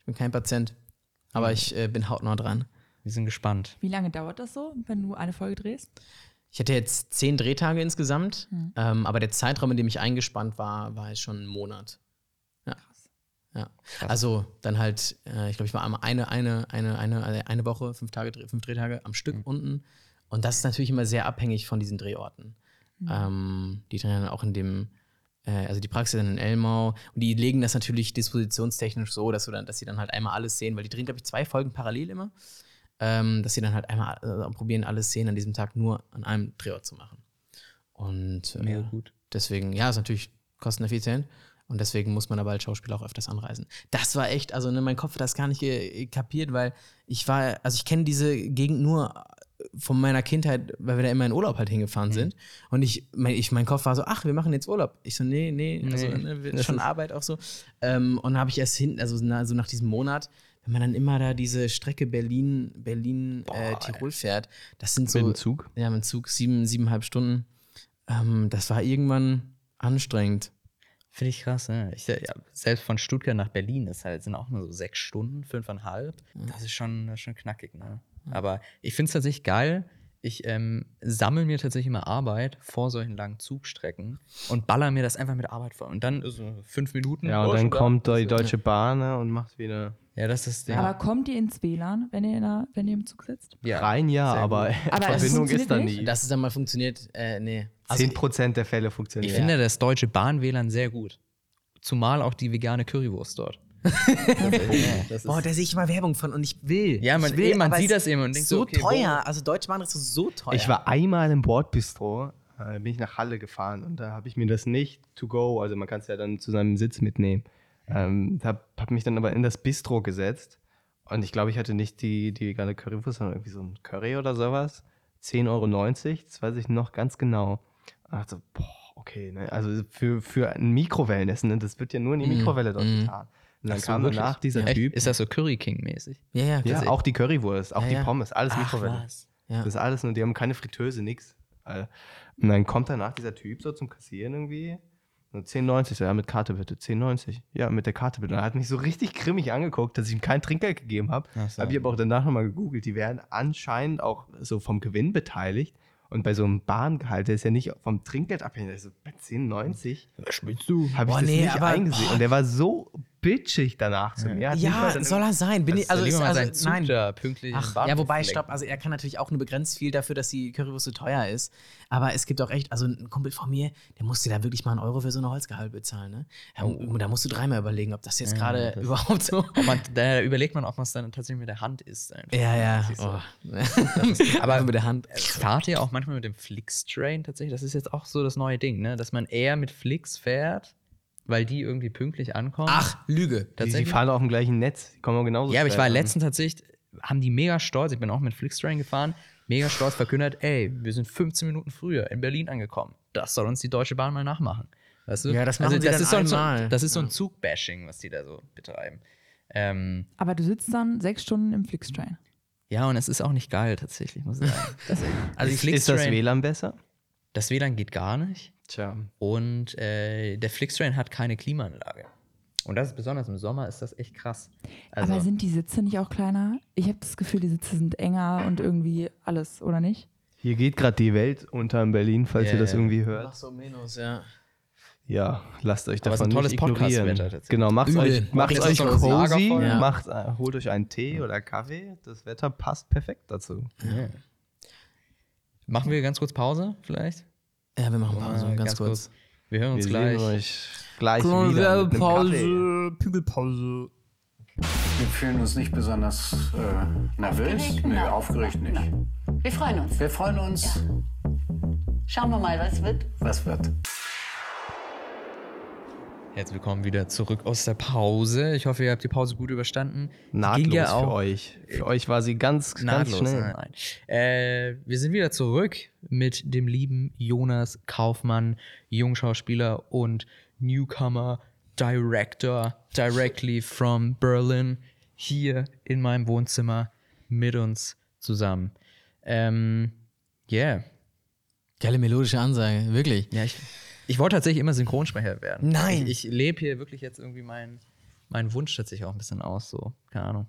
Ich bin kein Patient. Aber ich äh, bin hautnah dran. Wir sind gespannt. Wie lange dauert das so, wenn du eine Folge drehst? Ich hatte jetzt zehn Drehtage insgesamt, Mhm. ähm, aber der Zeitraum, in dem ich eingespannt war, war jetzt schon ein Monat. Ja. Ja. Also dann halt, äh, ich glaube, ich war einmal eine, eine, eine, eine, eine Woche, fünf Tage, fünf Drehtage am Stück unten. Und das ist natürlich immer sehr abhängig von diesen Drehorten. Ähm, die drehen dann auch in dem, äh, also die Praxis dann in Elmau. Und die legen das natürlich dispositionstechnisch so, dass, du dann, dass sie dann halt einmal alles sehen, weil die drehen, glaube ich, zwei Folgen parallel immer. Ähm, dass sie dann halt einmal äh, probieren, alle Szenen an diesem Tag nur an einem Drehort zu machen. Und äh, gut. deswegen, ja, ist natürlich kosteneffizient. Und deswegen muss man aber als Schauspieler auch öfters anreisen. Das war echt, also ne, mein Kopf hat das gar nicht kapiert, weil ich war, also ich kenne diese Gegend nur von meiner Kindheit, weil wir da immer in Urlaub halt hingefahren Mhm. sind. Und ich mein, ich, mein Kopf war so, ach, wir machen jetzt Urlaub. Ich so, nee, nee, also, Nee, ne, wir- das schon Arbeit auch so. Ähm, und dann habe ich erst hinten, also na, so nach diesem Monat, wenn man dann immer da diese Strecke Berlin, Berlin, äh, Tirol fährt, das sind so. Mit dem Zug? Ja, mit dem Zug sieben, siebeneinhalb Stunden. Ähm, das war irgendwann anstrengend. Finde ich krass, ne? Ich, ja, selbst von Stuttgart nach Berlin ist halt, sind auch nur so sechs Stunden, fünfeinhalb. Das ist schon, das ist schon knackig, ne? Aber ich finde es tatsächlich geil. Ich ähm, sammle mir tatsächlich immer Arbeit vor solchen langen Zugstrecken und baller mir das einfach mit Arbeit vor. Und dann so fünf Minuten. Ja, und dann schon da. kommt die Deutsche Bahn ne, und macht wieder Ja, das ist der. Aber kommt ihr ins WLAN, wenn ihr, in der, wenn ihr im Zug sitzt? ja. rein, ja, aber, Aber Verbindung ist da nicht? nie. Dass es dann mal funktioniert, äh, nee. Also, 10% der Fälle funktionieren. Ich finde das deutsche Bahn-WLAN sehr gut. Zumal auch die vegane Currywurst dort. Boah, da sehe ich immer Werbung von und ich will. Ja, man- ich will, eh, man sieht das immer und denkt so so, okay, teuer. wo- Also Deutsche Bahn ist so teuer. Ich war einmal im Bordbistro, äh, bin ich nach Halle gefahren und da habe ich mir das nicht to go, also man kann es ja dann zu seinem Sitz mitnehmen. Ähm, habe hab mich dann aber in das Bistro gesetzt und ich glaube, ich hatte nicht die, die vegane Currywurst, sondern irgendwie so ein Curry oder sowas. 10,90 Euro, das weiß ich noch ganz genau. Und dachte boah, okay, ne? also für, für ein Mikrowellenessen, ne? das wird ja nur in die Mm, Mikrowelle dort mm. getan. Und dann so, kam wirklich? danach dieser Echt? Typ. Ist das so Curry King-mäßig? ja, ja, Ja, das- auch die Currywurst, auch Ja, die ja. Pommes, alles Ach, Mikrowelle. was. Ja. Das ist alles nur, die haben keine Fritteuse, nix. Äh, Und dann kommt danach dieser Typ so zum Kassieren irgendwie. So 10,90, so, ja, mit Karte bitte. 10,90. Ja, mit der Karte bitte. Und er hat mich so richtig grimmig angeguckt, dass ich ihm kein Trinkgeld gegeben habe. So. Habe ich aber auch danach nochmal gegoogelt. Die werden anscheinend auch so vom Gewinn beteiligt. Und bei so einem Bahngehalt, der ist ja nicht vom Trinkgeld abhängig. Also bei 10,90 Was spielst du? habe ich Boah, das nee, nicht aber- eingesehen. Und der war so bitchig danach zu mir. Ja, dann soll er sein. Bin Das ich, also, ist, mal also Zug nein. da pünktlich Ach, ja, wobei, stopp, also er kann natürlich auch nur begrenzt viel dafür, dass die Currywurst so teuer ist. Aber es gibt auch echt, also ein Kumpel von mir, der musste da wirklich mal einen Euro für so eine Holzgehalt bezahlen. Ne? Ja, Da musst du dreimal überlegen, ob das jetzt Ja, gerade überhaupt so. Man, da überlegt man, ob man es dann tatsächlich mit der Hand isst. einfach. Ja, ja. Ist so. Oh. aber mit der Hand. Fahrt ihr auch manchmal mit dem Flix-Train tatsächlich? Das ist jetzt auch so das neue Ding, ne? Dass man eher mit Flix fährt, weil die irgendwie pünktlich ankommen. Ach, Lüge. Die, die tatsächlich. fahren auf dem gleichen Netz. Die kommen auch genauso ja, aber ich war letztens tatsächlich, haben die mega stolz, ich bin auch mit Flixtrain gefahren, mega stolz verkündet, ey, wir sind 15 Minuten früher in Berlin angekommen. Das soll uns die Deutsche Bahn mal nachmachen. Weißt du? Ja, das machen sie das dann ist so ein, so. Das ist so ein Zugbashing, was die da so betreiben. Ähm, Aber du sitzt dann sechs Stunden im Flixtrain. Ja, und es ist auch nicht geil tatsächlich, muss ich sagen. also die Ist, ist das WLAN besser? Das WLAN geht gar nicht. Tja. Und äh, der Flixtrain hat keine Klimaanlage. Und das ist besonders im Sommer ist das echt krass. Also, Aber sind die Sitze nicht auch kleiner? Ich habe das Gefühl, die Sitze sind enger und irgendwie alles, oder nicht? Hier geht gerade die Welt unter in Berlin, falls Ja, ihr das irgendwie hört. Ach so, Minus, ja. Ja, lasst euch Aber es ist davon ein tolles nicht ignorieren. Genau, macht's Übel. euch, Jetzt euch cozy. Ja. macht, äh, holt euch einen Tee oder Kaffee. Das Wetter passt perfekt dazu. ja. Machen wir ganz kurz Pause vielleicht? Ja, wir machen Pause, Äh, ganz, kurz. Wir hören uns Wir gleich. sehen euch gleich wieder mit einem Kaffee. Pügelpause. Wir fühlen uns nicht besonders äh, nervös. Aufgeregt? Nee, Nein. aufgeregt nicht. Nein. Wir freuen uns. Wir freuen uns, Schauen wir mal, was wird. was wird. Herzlich willkommen wieder zurück aus der Pause. Ich hoffe, ihr habt die Pause gut überstanden. Nahtlos ging ja für auch euch. Für euch war sie ganz, ganz nahtlos. schnell. Nein, nein. Äh, wir sind wieder zurück mit dem lieben Jonas Kaufmann, Jungschauspieler und Newcomer Director, directly from Berlin, hier in meinem Wohnzimmer mit uns zusammen. Ähm, yeah. Geile melodische Ansage, wirklich. Ja, ich, ich wollte tatsächlich immer Synchronsprecher werden. Nein. Ich, ich lebe hier wirklich jetzt irgendwie meinen mein Wunsch tatsächlich auch ein bisschen aus, so. Keine Ahnung.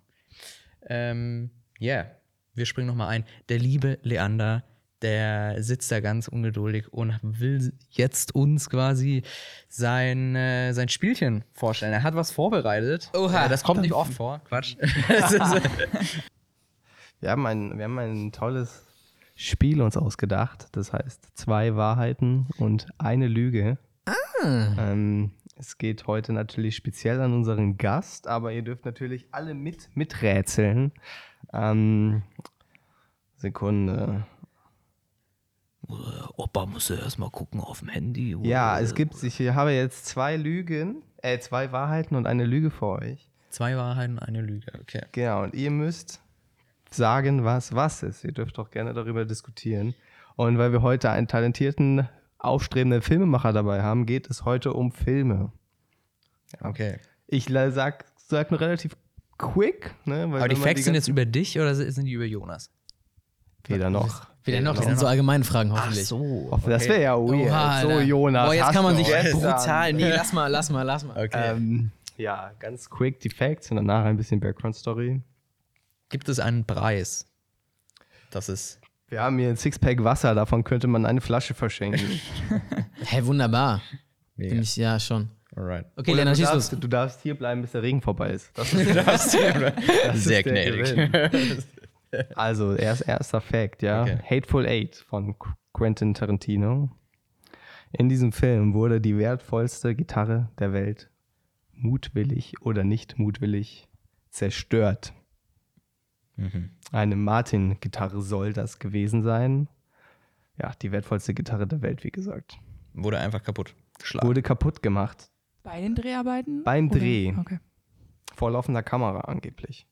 Ähm, yeah. Wir springen nochmal ein. Der liebe Leander, der sitzt da ganz ungeduldig und will jetzt uns quasi sein, äh, sein Spielchen vorstellen. Er hat was vorbereitet. Oha. Äh, das kommt nicht oft vor. Quatsch. Wir haben, ein, wir haben ein tolles Spiel uns ausgedacht. Das heißt zwei Wahrheiten und eine Lüge. Ähm, es geht heute natürlich speziell an unseren Gast, aber ihr dürft natürlich alle mit miträtseln. Ähm, Sekunde. Opa muss ja erstmal gucken auf dem Handy. Ja, es gibt, ich habe jetzt zwei Lügen, äh, zwei Wahrheiten und eine Lüge für euch. Zwei Wahrheiten, eine Lüge. Okay. Genau, und ihr müsst sagen, was was ist. Ihr dürft auch gerne darüber diskutieren. Und weil wir heute einen talentierten, aufstrebenden Filmemacher dabei haben, geht es heute um Filme. Okay. Ich sag, sag nur relativ quick, ne? Weil Aber die Facts sind jetzt über dich oder sind die über Jonas? weder noch. Wieder noch, das Weder sind so allgemeine Fragen hoffentlich. so. noch. Das wäre ja weird. Oha, so. Jonas. Boah, jetzt kann man sich brutal. Nee, lass mal, lass mal, lass mal. Okay. Ähm, ja, ganz quick die Facts und danach ein bisschen Background-Story. Gibt es einen Preis? Das ist. Wir haben hier ein Sixpack Wasser, davon könnte man eine Flasche verschenken. Hä, wunderbar. Mega. Finde ich, ja, schon. Alright. Okay, Oder Lennart, du, darfst, los. du darfst hier bleiben, bis der Regen vorbei ist. Das ist Sehr der gnädig. Also, erst, erster Fact, ja. Okay. Hateful Eight von Qu- Quentin Tarantino. In diesem Film wurde die wertvollste Gitarre der Welt mutwillig oder nicht mutwillig zerstört. Eine Martin-Gitarre soll das gewesen sein. Ja, die wertvollste Gitarre der Welt, wie gesagt. Wurde einfach kaputt geschlagen. Wurde kaputt gemacht. Bei den Dreharbeiten? Beim Oder- Dreh. Okay. Vor laufender Kamera angeblich.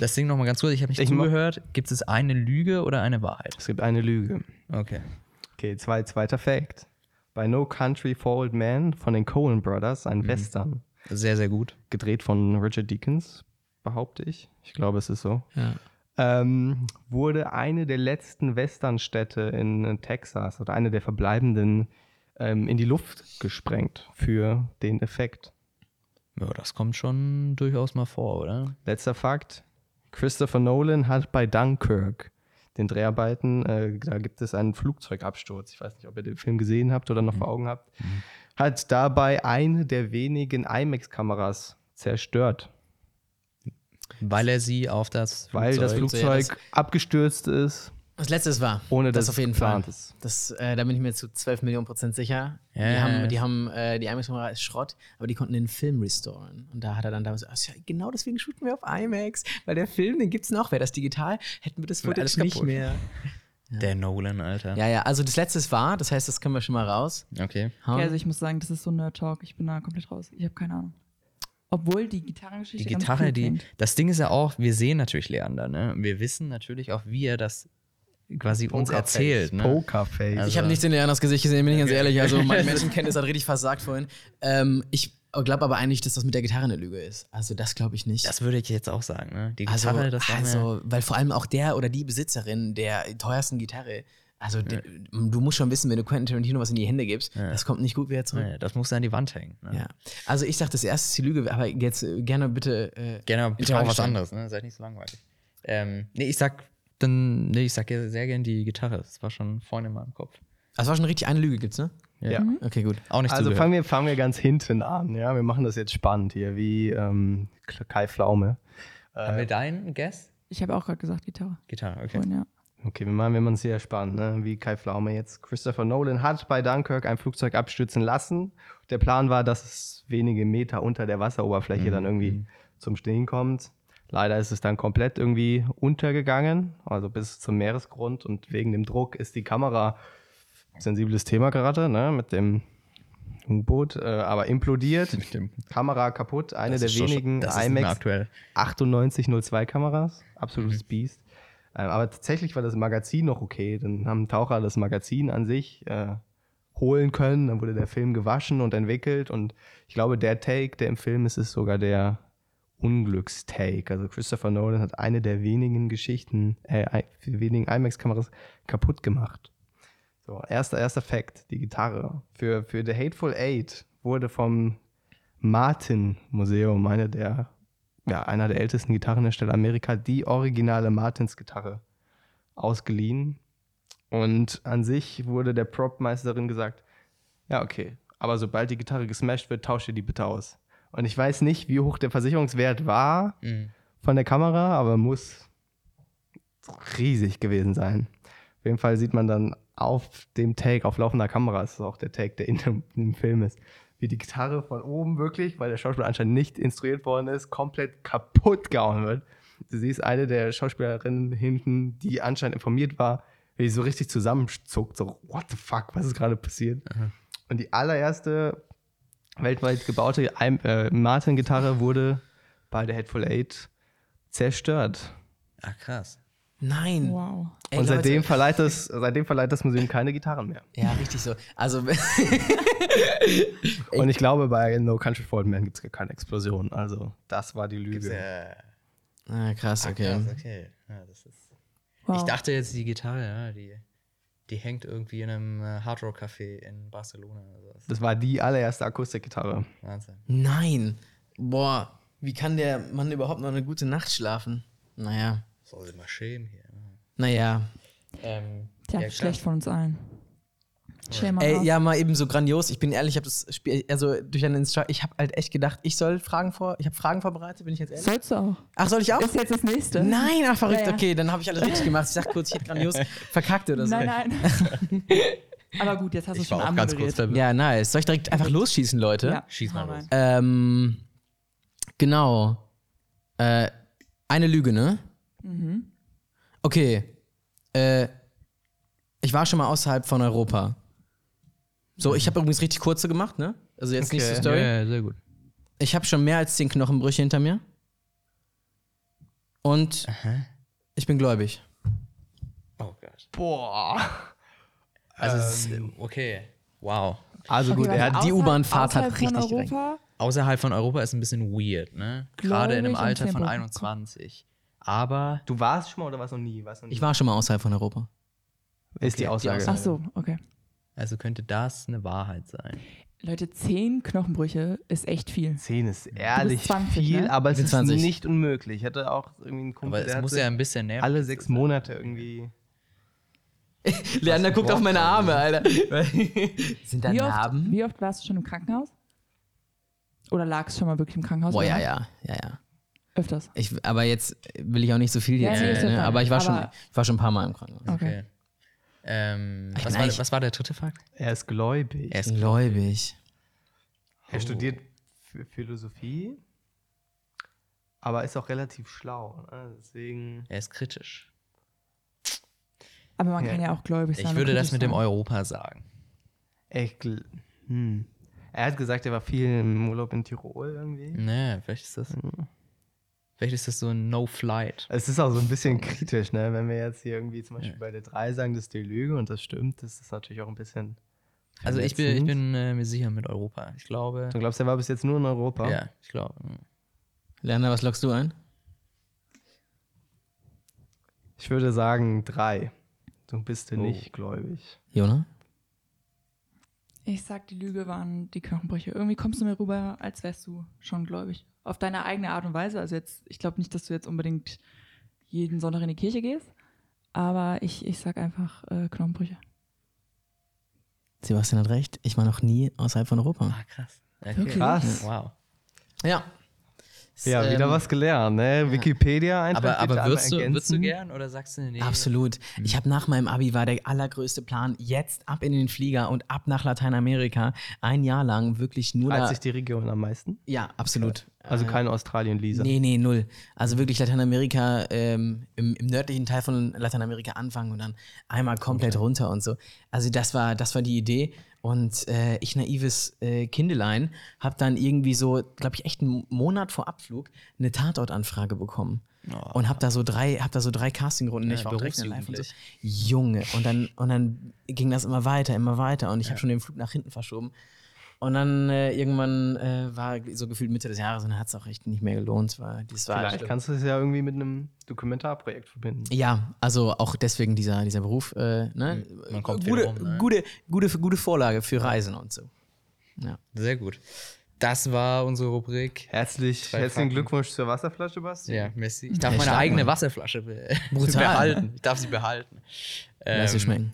Das Ding nochmal ganz kurz, ich habe nicht Ich zugehört. Gibt es eine Lüge oder eine Wahrheit? Es gibt eine Lüge. Okay. Okay, zwei, zweiter Fact. Bei No Country for Old Men von den Coen Brothers, ein Western, Sehr, sehr gut. gedreht von Richard Deakins, behaupte ich. Ich glaube, es ist so. Ja. Ähm, wurde eine der letzten Westernstädte in äh, Texas oder eine der verbleibenden ähm, in die Luft gesprengt für den Effekt. Ja, das kommt schon durchaus mal vor, oder? Letzter Fakt: Christopher Nolan hat bei Dunkirk den Dreharbeiten, äh, da gibt es einen Flugzeugabsturz. Ich weiß nicht, ob ihr den Film gesehen habt oder noch vor Augen habt. Hat dabei eine der wenigen IMAX-Kameras zerstört, Weil er sie auf das weil das Flugzeug- Flugzeug das- abgestürzt ist, Das letzte war. ohne dass das auf es jeden Fall. ist. Das, äh, da bin ich mir zu 12 Millionen Prozent sicher. Ja, die ja, haben, ja. die haben, äh, die IMAX-Kamera ist Schrott, aber die konnten den Film restoren. Und da hat er dann damals, ach, ja, genau deswegen shooten wir auf IMAX, weil der Film, den gibt's noch. Wäre das digital, hätten wir das Footage alles nicht kaputt. mehr. Der Nolan, Alter. Ja, ja, also das letzte ist wahr, das heißt, das können wir schon mal raus. Okay. Ja, also ich muss sagen, das ist so Nerd-Talk. Ich bin da komplett raus. Ich habe keine Ahnung. Obwohl die Die Gitarrengeschichte ganz Gitarre, cool die. klingt. Das Ding ist ja auch, wir sehen natürlich Leander, ne? Wir wissen natürlich auch, wie er das quasi uns erzählt, ne? Pokerface. Also- Ich habe nichts in Leanas Gesicht gesehen, bin ich ganz ehrlich. Also meine Menschenkenntnis hat richtig versagt vorhin. Ähm, ich glaube aber eigentlich, dass das mit der Gitarre eine Lüge ist. Also das glaube ich nicht. Das würde ich jetzt auch sagen, ne? Die also, Gitarre, das war also, weil vor allem auch der oder die Besitzerin der teuersten Gitarre, also de- du musst schon wissen, wenn du Quentin Tarantino was in die Hände gibst, das kommt nicht gut wieder zurück. Nee, das muss an die Wand hängen. Ne? Ja. Also ich sag, das erste ist die Lüge, aber jetzt äh, gerne bitte. Äh, Gerne bitte auch was anderes, ne? Seid nicht so langweilig. Ähm, nee, ich sag dann, nee, ich sag ja sehr gern die Gitarre. Das war schon vorne in meinem Kopf. Das war schon richtig eine Lüge, gibt's, ne? Ja. Okay, gut. Auch nicht Also fangen wir, fangen wir ganz hinten an. Ja, wir machen das jetzt spannend hier, wie ähm, Kai Pflaume. Haben wir deinen Guess? Ich habe auch gerade gesagt Gitarre. Gitarre, okay. Vorhin, ja. Okay, wir machen, wir machen es sehr spannend, ne? wie Kai Pflaume jetzt. Christopher Nolan hat bei Dunkirk ein Flugzeug abstürzen lassen. Der Plan war, dass es wenige Meter unter der Wasseroberfläche dann irgendwie zum Stehen kommt. Leider ist es dann komplett irgendwie untergegangen, also bis zum Meeresgrund und wegen dem Druck ist die Kamera sensibles Thema gerade, ne? mit dem U-Boot, äh, aber implodiert. Mit dem- Kamera kaputt, eine Das der schon- wenigen mehr IMAX aktuell. 9802 Kameras, absolutes Biest. Ähm, aber tatsächlich war das Magazin noch okay. Dann haben Taucher das Magazin an sich äh, holen können. Dann wurde der Film gewaschen und entwickelt. Und ich glaube, der Take, der im Film ist, ist sogar der Unglückstake. Also Christopher Nolan hat eine der wenigen Geschichten, äh, wenigen IMAX-Kameras kaputt gemacht. So, erster, erster Fact, die Gitarre. Für, für The Hateful Eight wurde vom Martin-Museum, eine der, ja, einer der ältesten Gitarrenhersteller Amerika, die originale Martins-Gitarre ausgeliehen. Und an sich wurde der Prop-Meisterin gesagt, ja, okay, aber sobald die Gitarre gesmashed wird, tausche die bitte aus. Und ich weiß nicht, wie hoch der Versicherungswert war Mhm. von der Kamera, aber muss riesig gewesen sein. Auf jeden Fall sieht man dann auf dem Take, auf laufender Kamera, das ist auch der Take, der in dem, im Film ist, wie die Gitarre von oben wirklich, weil der Schauspieler anscheinend nicht instruiert worden ist, komplett kaputt gehauen wird. Du siehst eine der Schauspielerinnen hinten, die anscheinend informiert war, wie sie so richtig zusammenzuckt, so, what the fuck, was ist gerade passiert? Und die allererste weltweit gebaute äh, Martin-Gitarre wurde bei der Headful Eight zerstört. Ah, kraß. Nein. Wow. Ey, und seitdem Leute. verleiht, das, seitdem verleiht das Museum keine Gitarren mehr. Ja, richtig so. Also, Und ich glaube, bei No Country for Old Men gibt es gar keine Explosion. Also, das war die Lüge. Äh, ah, krass, okay. krass, okay. Ja, das ist wow. Ich dachte jetzt, die Gitarre, ja, die, die hängt irgendwie in einem äh, Hard Rock Café in Barcelona. Also das Das war die allererste Akustikgitarre. Wahnsinn. Nein. Boah, wie kann der Mann überhaupt noch eine gute Nacht schlafen? Naja. Soll sie mal schämen hier. ne? Naja. Ähm, Tja, ja, schlecht von uns allen. Mal Ey, ja, mal eben so grandios. Ich bin ehrlich, ich habe das Spiel, also durch einen Instru ich habe halt echt gedacht, ich soll Fragen vor, ich habe Fragen vorbereitet, bin ich jetzt ehrlich? Sollst du auch. Ach, soll ich auch? Ist jetzt das nächste. Nein, ach verrückt, Ja, ja. okay, dann habe ich alles richtig gemacht. Ich sag kurz, ich hätte grandios verkackt oder so. Nein, nein. Aber gut, jetzt hast du schon ganz kurz verwirrt. Ja, nice. Soll ich direkt einfach losschießen, Leute? Ja, Schieß mal los. Ähm, genau. Äh, eine Lüge, ne? Okay. Äh, ich war schon mal außerhalb von Europa. So, ich habe übrigens richtig kurze gemacht, ne? Also jetzt nicht so Okay. Story. Ja, ja, sehr gut. Ich habe schon mehr als zehn Knochenbrüche hinter mir. Und ich bin gläubig. Oh Gott. Boah. Also, es ist, okay. Wow. Also gut, er hat die U-Bahn-Fahrt hat außerhalb von richtig Europa, Außerhalb von Europa ist ein bisschen weird, ne? Gerade in einem Alter von Tempo. 21. Aber Du warst schon mal oder warst noch nie? Warst noch nie? Ich war schon mal außerhalb von Europa. Ist die Okay, die Aussage. Aussage. Ach so, okay. also könnte das eine Wahrheit sein. Leute, zehn Knochenbrüche ist echt viel. 10 ist ehrlich 20, viel, ne? aber es ist 20. nicht unmöglich. Ich hatte auch irgendwie einen Kumpel, Aber es der muss ja ein bisschen näher. alle sechs Monate irgendwie. Leander guckt auf meine Arme, Alter. Sind da Wie oft, Narben? wie oft warst du schon im Krankenhaus? Oder lagst schon mal wirklich im Krankenhaus? Boah, ja, ja, ja, ja. Öfters. Ich, aber jetzt will ich auch nicht so viel Ja, jetzt. nee, ist ne? ja aber ich war, schon, Aber- ich war schon ein paar Mal im Krankenhaus. Okay. Okay. Ähm, was, war, was war der dritte Fakt? Er ist gläubig. Er ist Gläubig. Er studiert Ph- Philosophie, aber ist auch relativ schlau. Ne? Deswegen. Er ist kritisch. Aber man Ja. kann ja auch gläubig sein. Ich würde das mit dem sein. Europa sagen. Echt. Hm. Er hat gesagt, er war viel im Urlaub in Tirol irgendwie. Ne, vielleicht ist das. Vielleicht ist das so ein No-Flight. Es ist auch so ein bisschen kritisch, ne? Wenn wir jetzt hier irgendwie zum Beispiel bei der 3 sagen, das ist die Lüge und das stimmt, das ist natürlich auch ein bisschen Also ich bin, ich bin äh, mir sicher mit Europa. Ich glaube. Du glaubst, er war bis jetzt nur in Europa? Ja, ich glaube. Lerner, was lockst du ein? Ich würde sagen drei. Du bist dir Oh. nicht gläubig. Jona? Ich sag, die Lüge waren die Knochenbrüche. Irgendwie kommst du mir rüber, als wärst du schon gläubig. Auf deine eigene Art und Weise. Also jetzt, ich glaube nicht, dass du jetzt unbedingt jeden Sonntag in die Kirche gehst. Aber ich, ich sag einfach äh, Knochenbrüche. Sebastian hat recht. Ich war noch nie außerhalb von Europa. Ah, krass. Okay. Wirklich? Krass. Wow. Ja. Ja, wieder Ähm, was gelernt, ne? Wikipedia einfach. Aber, aber würdest, du, würdest du gern oder sagst du nee? Absolut. Ich habe nach meinem Abi war der allergrößte Plan, jetzt ab in den Flieger und ab nach Lateinamerika. Ein Jahr lang wirklich nur da. sich die Region am meisten? Ja, absolut. Also Äh, keine Australien-Lisa. Nee, nee, null. Also wirklich Lateinamerika, ähm, im, im nördlichen Teil von Lateinamerika anfangen und dann einmal komplett runter und so. Also das war, das war die Idee. Und äh, ich, naives äh, Kindelein, habe dann irgendwie so, glaube ich, echt einen Monat vor Abflug eine Tatortanfrage bekommen. Und habe da so drei, hab da so drei Castingrunden. Ja, ich war auch direkt in live und so. Junge. Und dann, und dann ging das immer weiter, immer weiter. Und ich habe schon den Flug nach hinten verschoben. Und dann äh, irgendwann äh, war so gefühlt Mitte des Jahres und dann hat es auch echt nicht mehr gelohnt. Weil das war Vielleicht kannst du es ja irgendwie mit einem Dokumentarprojekt verbinden. ja, also auch deswegen dieser, dieser Beruf. Äh, ne? Man kommt gute, wieder rum, ne? gute, gute, gute Vorlage für Reisen und so. Sehr gut. Das war unsere Rubrik. Herzlich, Drei herzlichen Fakten. Glückwunsch zur Wasserflasche, Basti. Ja, Messi. Ich darf Ja, meine eigene Mann. Wasserflasche be Brutal. behalten. Ich darf sie behalten. Lass sie Ähm, schmecken.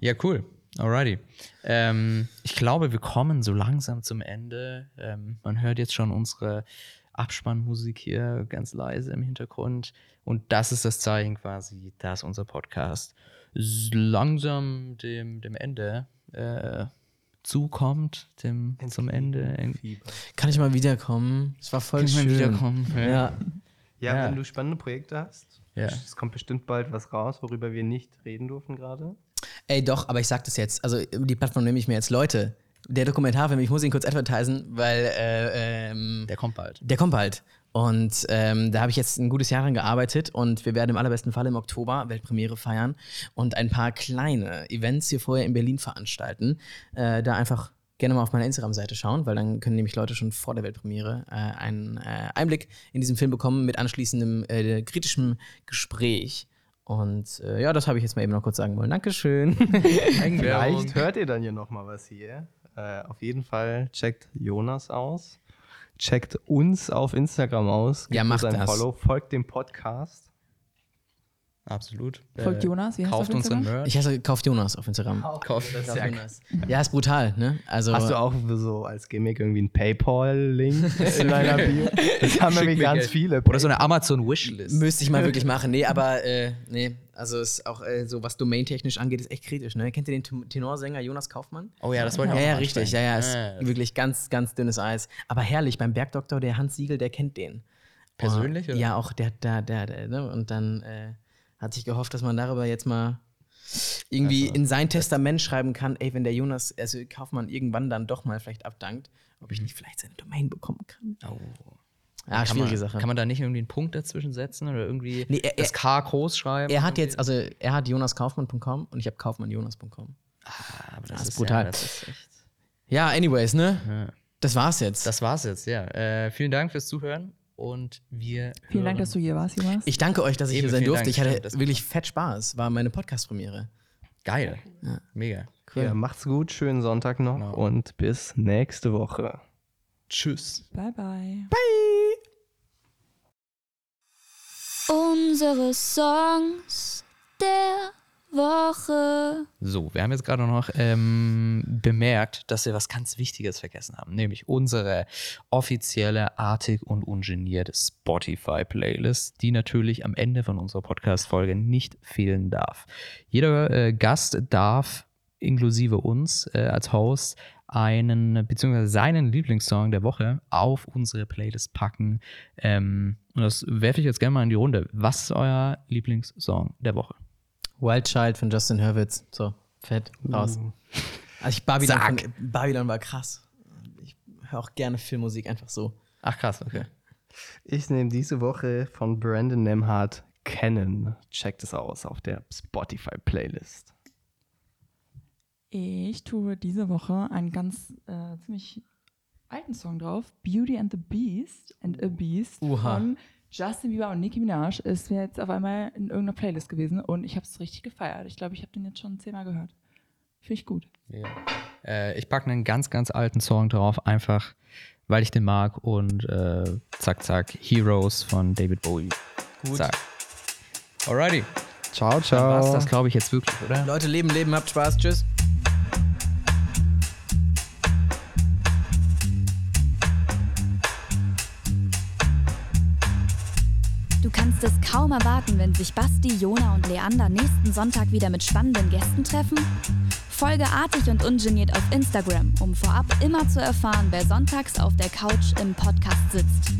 Ja, cool. Alrighty. Ähm, ich glaube, wir kommen so langsam zum Ende. Ähm, man hört jetzt schon unsere Abspannmusik hier ganz leise im Hintergrund. Und das ist das Zeichen quasi, dass unser Podcast langsam dem, dem Ende äh, zukommt, dem, zum Ende. Kann ich mal wiederkommen? Es war voll Kann schön. wiederkommen? Ja. Ja. Ja, Ja. wenn du spannende Projekte hast. Ja. Es kommt bestimmt bald was raus, worüber wir nicht reden durften gerade. Ey, doch, aber ich sag das jetzt. Also, die Plattform nehme ich mir jetzt. Leute, der Dokumentarfilm, ich muss ihn kurz advertisen, weil äh, ähm, Der kommt bald. Der kommt bald. Und ähm, da habe ich jetzt ein gutes Jahr dran gearbeitet und wir werden im allerbesten Fall im Oktober Weltpremiere feiern und ein paar kleine Events hier vorher in Berlin veranstalten. Äh, da einfach gerne mal auf meiner Instagram-Seite schauen, weil dann können nämlich Leute schon vor der Weltpremiere äh, einen äh, Einblick in diesen Film bekommen mit anschließendem äh, kritischem Gespräch. Und äh, ja, das habe ich jetzt mal eben noch kurz sagen wollen. Dankeschön. Vielleicht hört ihr dann hier nochmal was hier. Äh, auf jeden Fall checkt Jonas aus. Checkt uns auf Instagram aus. Ja, Gebt uns macht ein das. Follow. Folgt dem Podcast. Absolut. Folgt Jonas, wie heißt Kauft auf unseren Instagram? Ich heiße, kauft Jonas auf Instagram. Kauft Kauft Jonas. Ja, ist brutal, ne? Also, Hast du auch so als Gimmick irgendwie einen PayPal-Link in deiner Bio? Das haben mir ganz Geld. viele. Oder so eine Amazon-Wishlist. Müsste ich mal wirklich machen. Nee, aber äh, nee, also ist auch äh, so, was domaintechnisch angeht, ist echt kritisch. Ne? Kennt ihr den Ten- Tenorsänger Jonas Kaufmann? Oh ja, das wollte Ja, ich auch ja, mal richtig. Ja, ansprechen. ja, ist das- wirklich ganz, ganz dünnes Eis. Aber herrlich, beim Bergdoktor, der Hans Siegel, der kennt den. Persönlich, Oh, oder? Ja, auch der, der, der, der ne? Und dann äh, hat sich gehofft, dass man darüber jetzt mal irgendwie Also, in sein Testament schreiben kann, ey, wenn der Jonas, also Kaufmann irgendwann dann doch mal vielleicht abdankt, ob ich nicht vielleicht seine Domain bekommen kann. Oh. Ja, Kann schwierige man, Sache. Kann man da nicht irgendwie einen Punkt dazwischen setzen oder irgendwie Nee, er- das K groß schreiben? Er hat jetzt, also er hat jonaskaufmann.com und ich habe kaufmannjonas.com. Ah, aber das ist brutal. Ja, das, ist echt, Ja, anyways, ne? ja. Das war's jetzt. das war's jetzt, ja. Äh, vielen Dank fürs Zuhören und wir. Vielen Dank, dass du hier warst, Jonas. ich danke euch, dass ich Eben, hier sein durfte. Dank, ich hatte stimmt, das- wirklich fett Spaß. War meine Podcast-Premiere. Geil. Mega. Cool. Ja, macht's gut, schönen Sonntag noch Genau. und bis nächste Woche. Tschüss. bye, bye. Unsere Songs der Woche. So, wir haben jetzt gerade noch ähm, bemerkt, dass wir was ganz Wichtiges vergessen haben, nämlich unsere offizielle Artig und Ungeniert Spotify-Playlist, die natürlich am Ende von unserer Podcast-Folge nicht fehlen darf. Jeder äh, Gast darf inklusive uns äh, als Host einen beziehungsweise seinen Lieblingssong der Woche auf unsere Playlist packen. Ähm, und das werfe ich jetzt gerne mal in die Runde. Was ist euer Lieblingssong der Woche? Wild Child von Justin Hurwitz. So, fett, raus. Also ich, Babylon, von, Babylon war krass. Ich höre auch gerne Filmmusik einfach so. Ach krass, okay. Ich nehme diese Woche von Brandon Nemhardt Canon. Checkt es aus auf der Spotify-Playlist. Ich tue diese Woche einen ganz äh, ziemlich alten Song drauf. Beauty and the Beast and a Beast Oha. von Justin Bieber und Nicki Minaj. Ist mir jetzt auf einmal in irgendeiner Playlist gewesen und ich habe es richtig gefeiert. Ich glaube, ich habe den jetzt schon zehnmal gehört. Finde ich gut. Ja. Äh, ich packe einen ganz, ganz alten Song drauf, einfach weil ich den mag und äh, zack, zack, Heroes von David Bowie. Gut. Zack. Alrighty. Ciao, Dann ciao. war's das, glaube ich, jetzt wirklich, oder? Leute, leben, leben, habt Spaß. Tschüss. Du kannst es kaum erwarten, wenn sich Basti, Jona und Leander nächsten Sonntag wieder mit spannenden Gästen treffen? Folge artig und ungeniert auf Instagram, um vorab immer zu erfahren, wer sonntags auf der Couch im Podcast sitzt.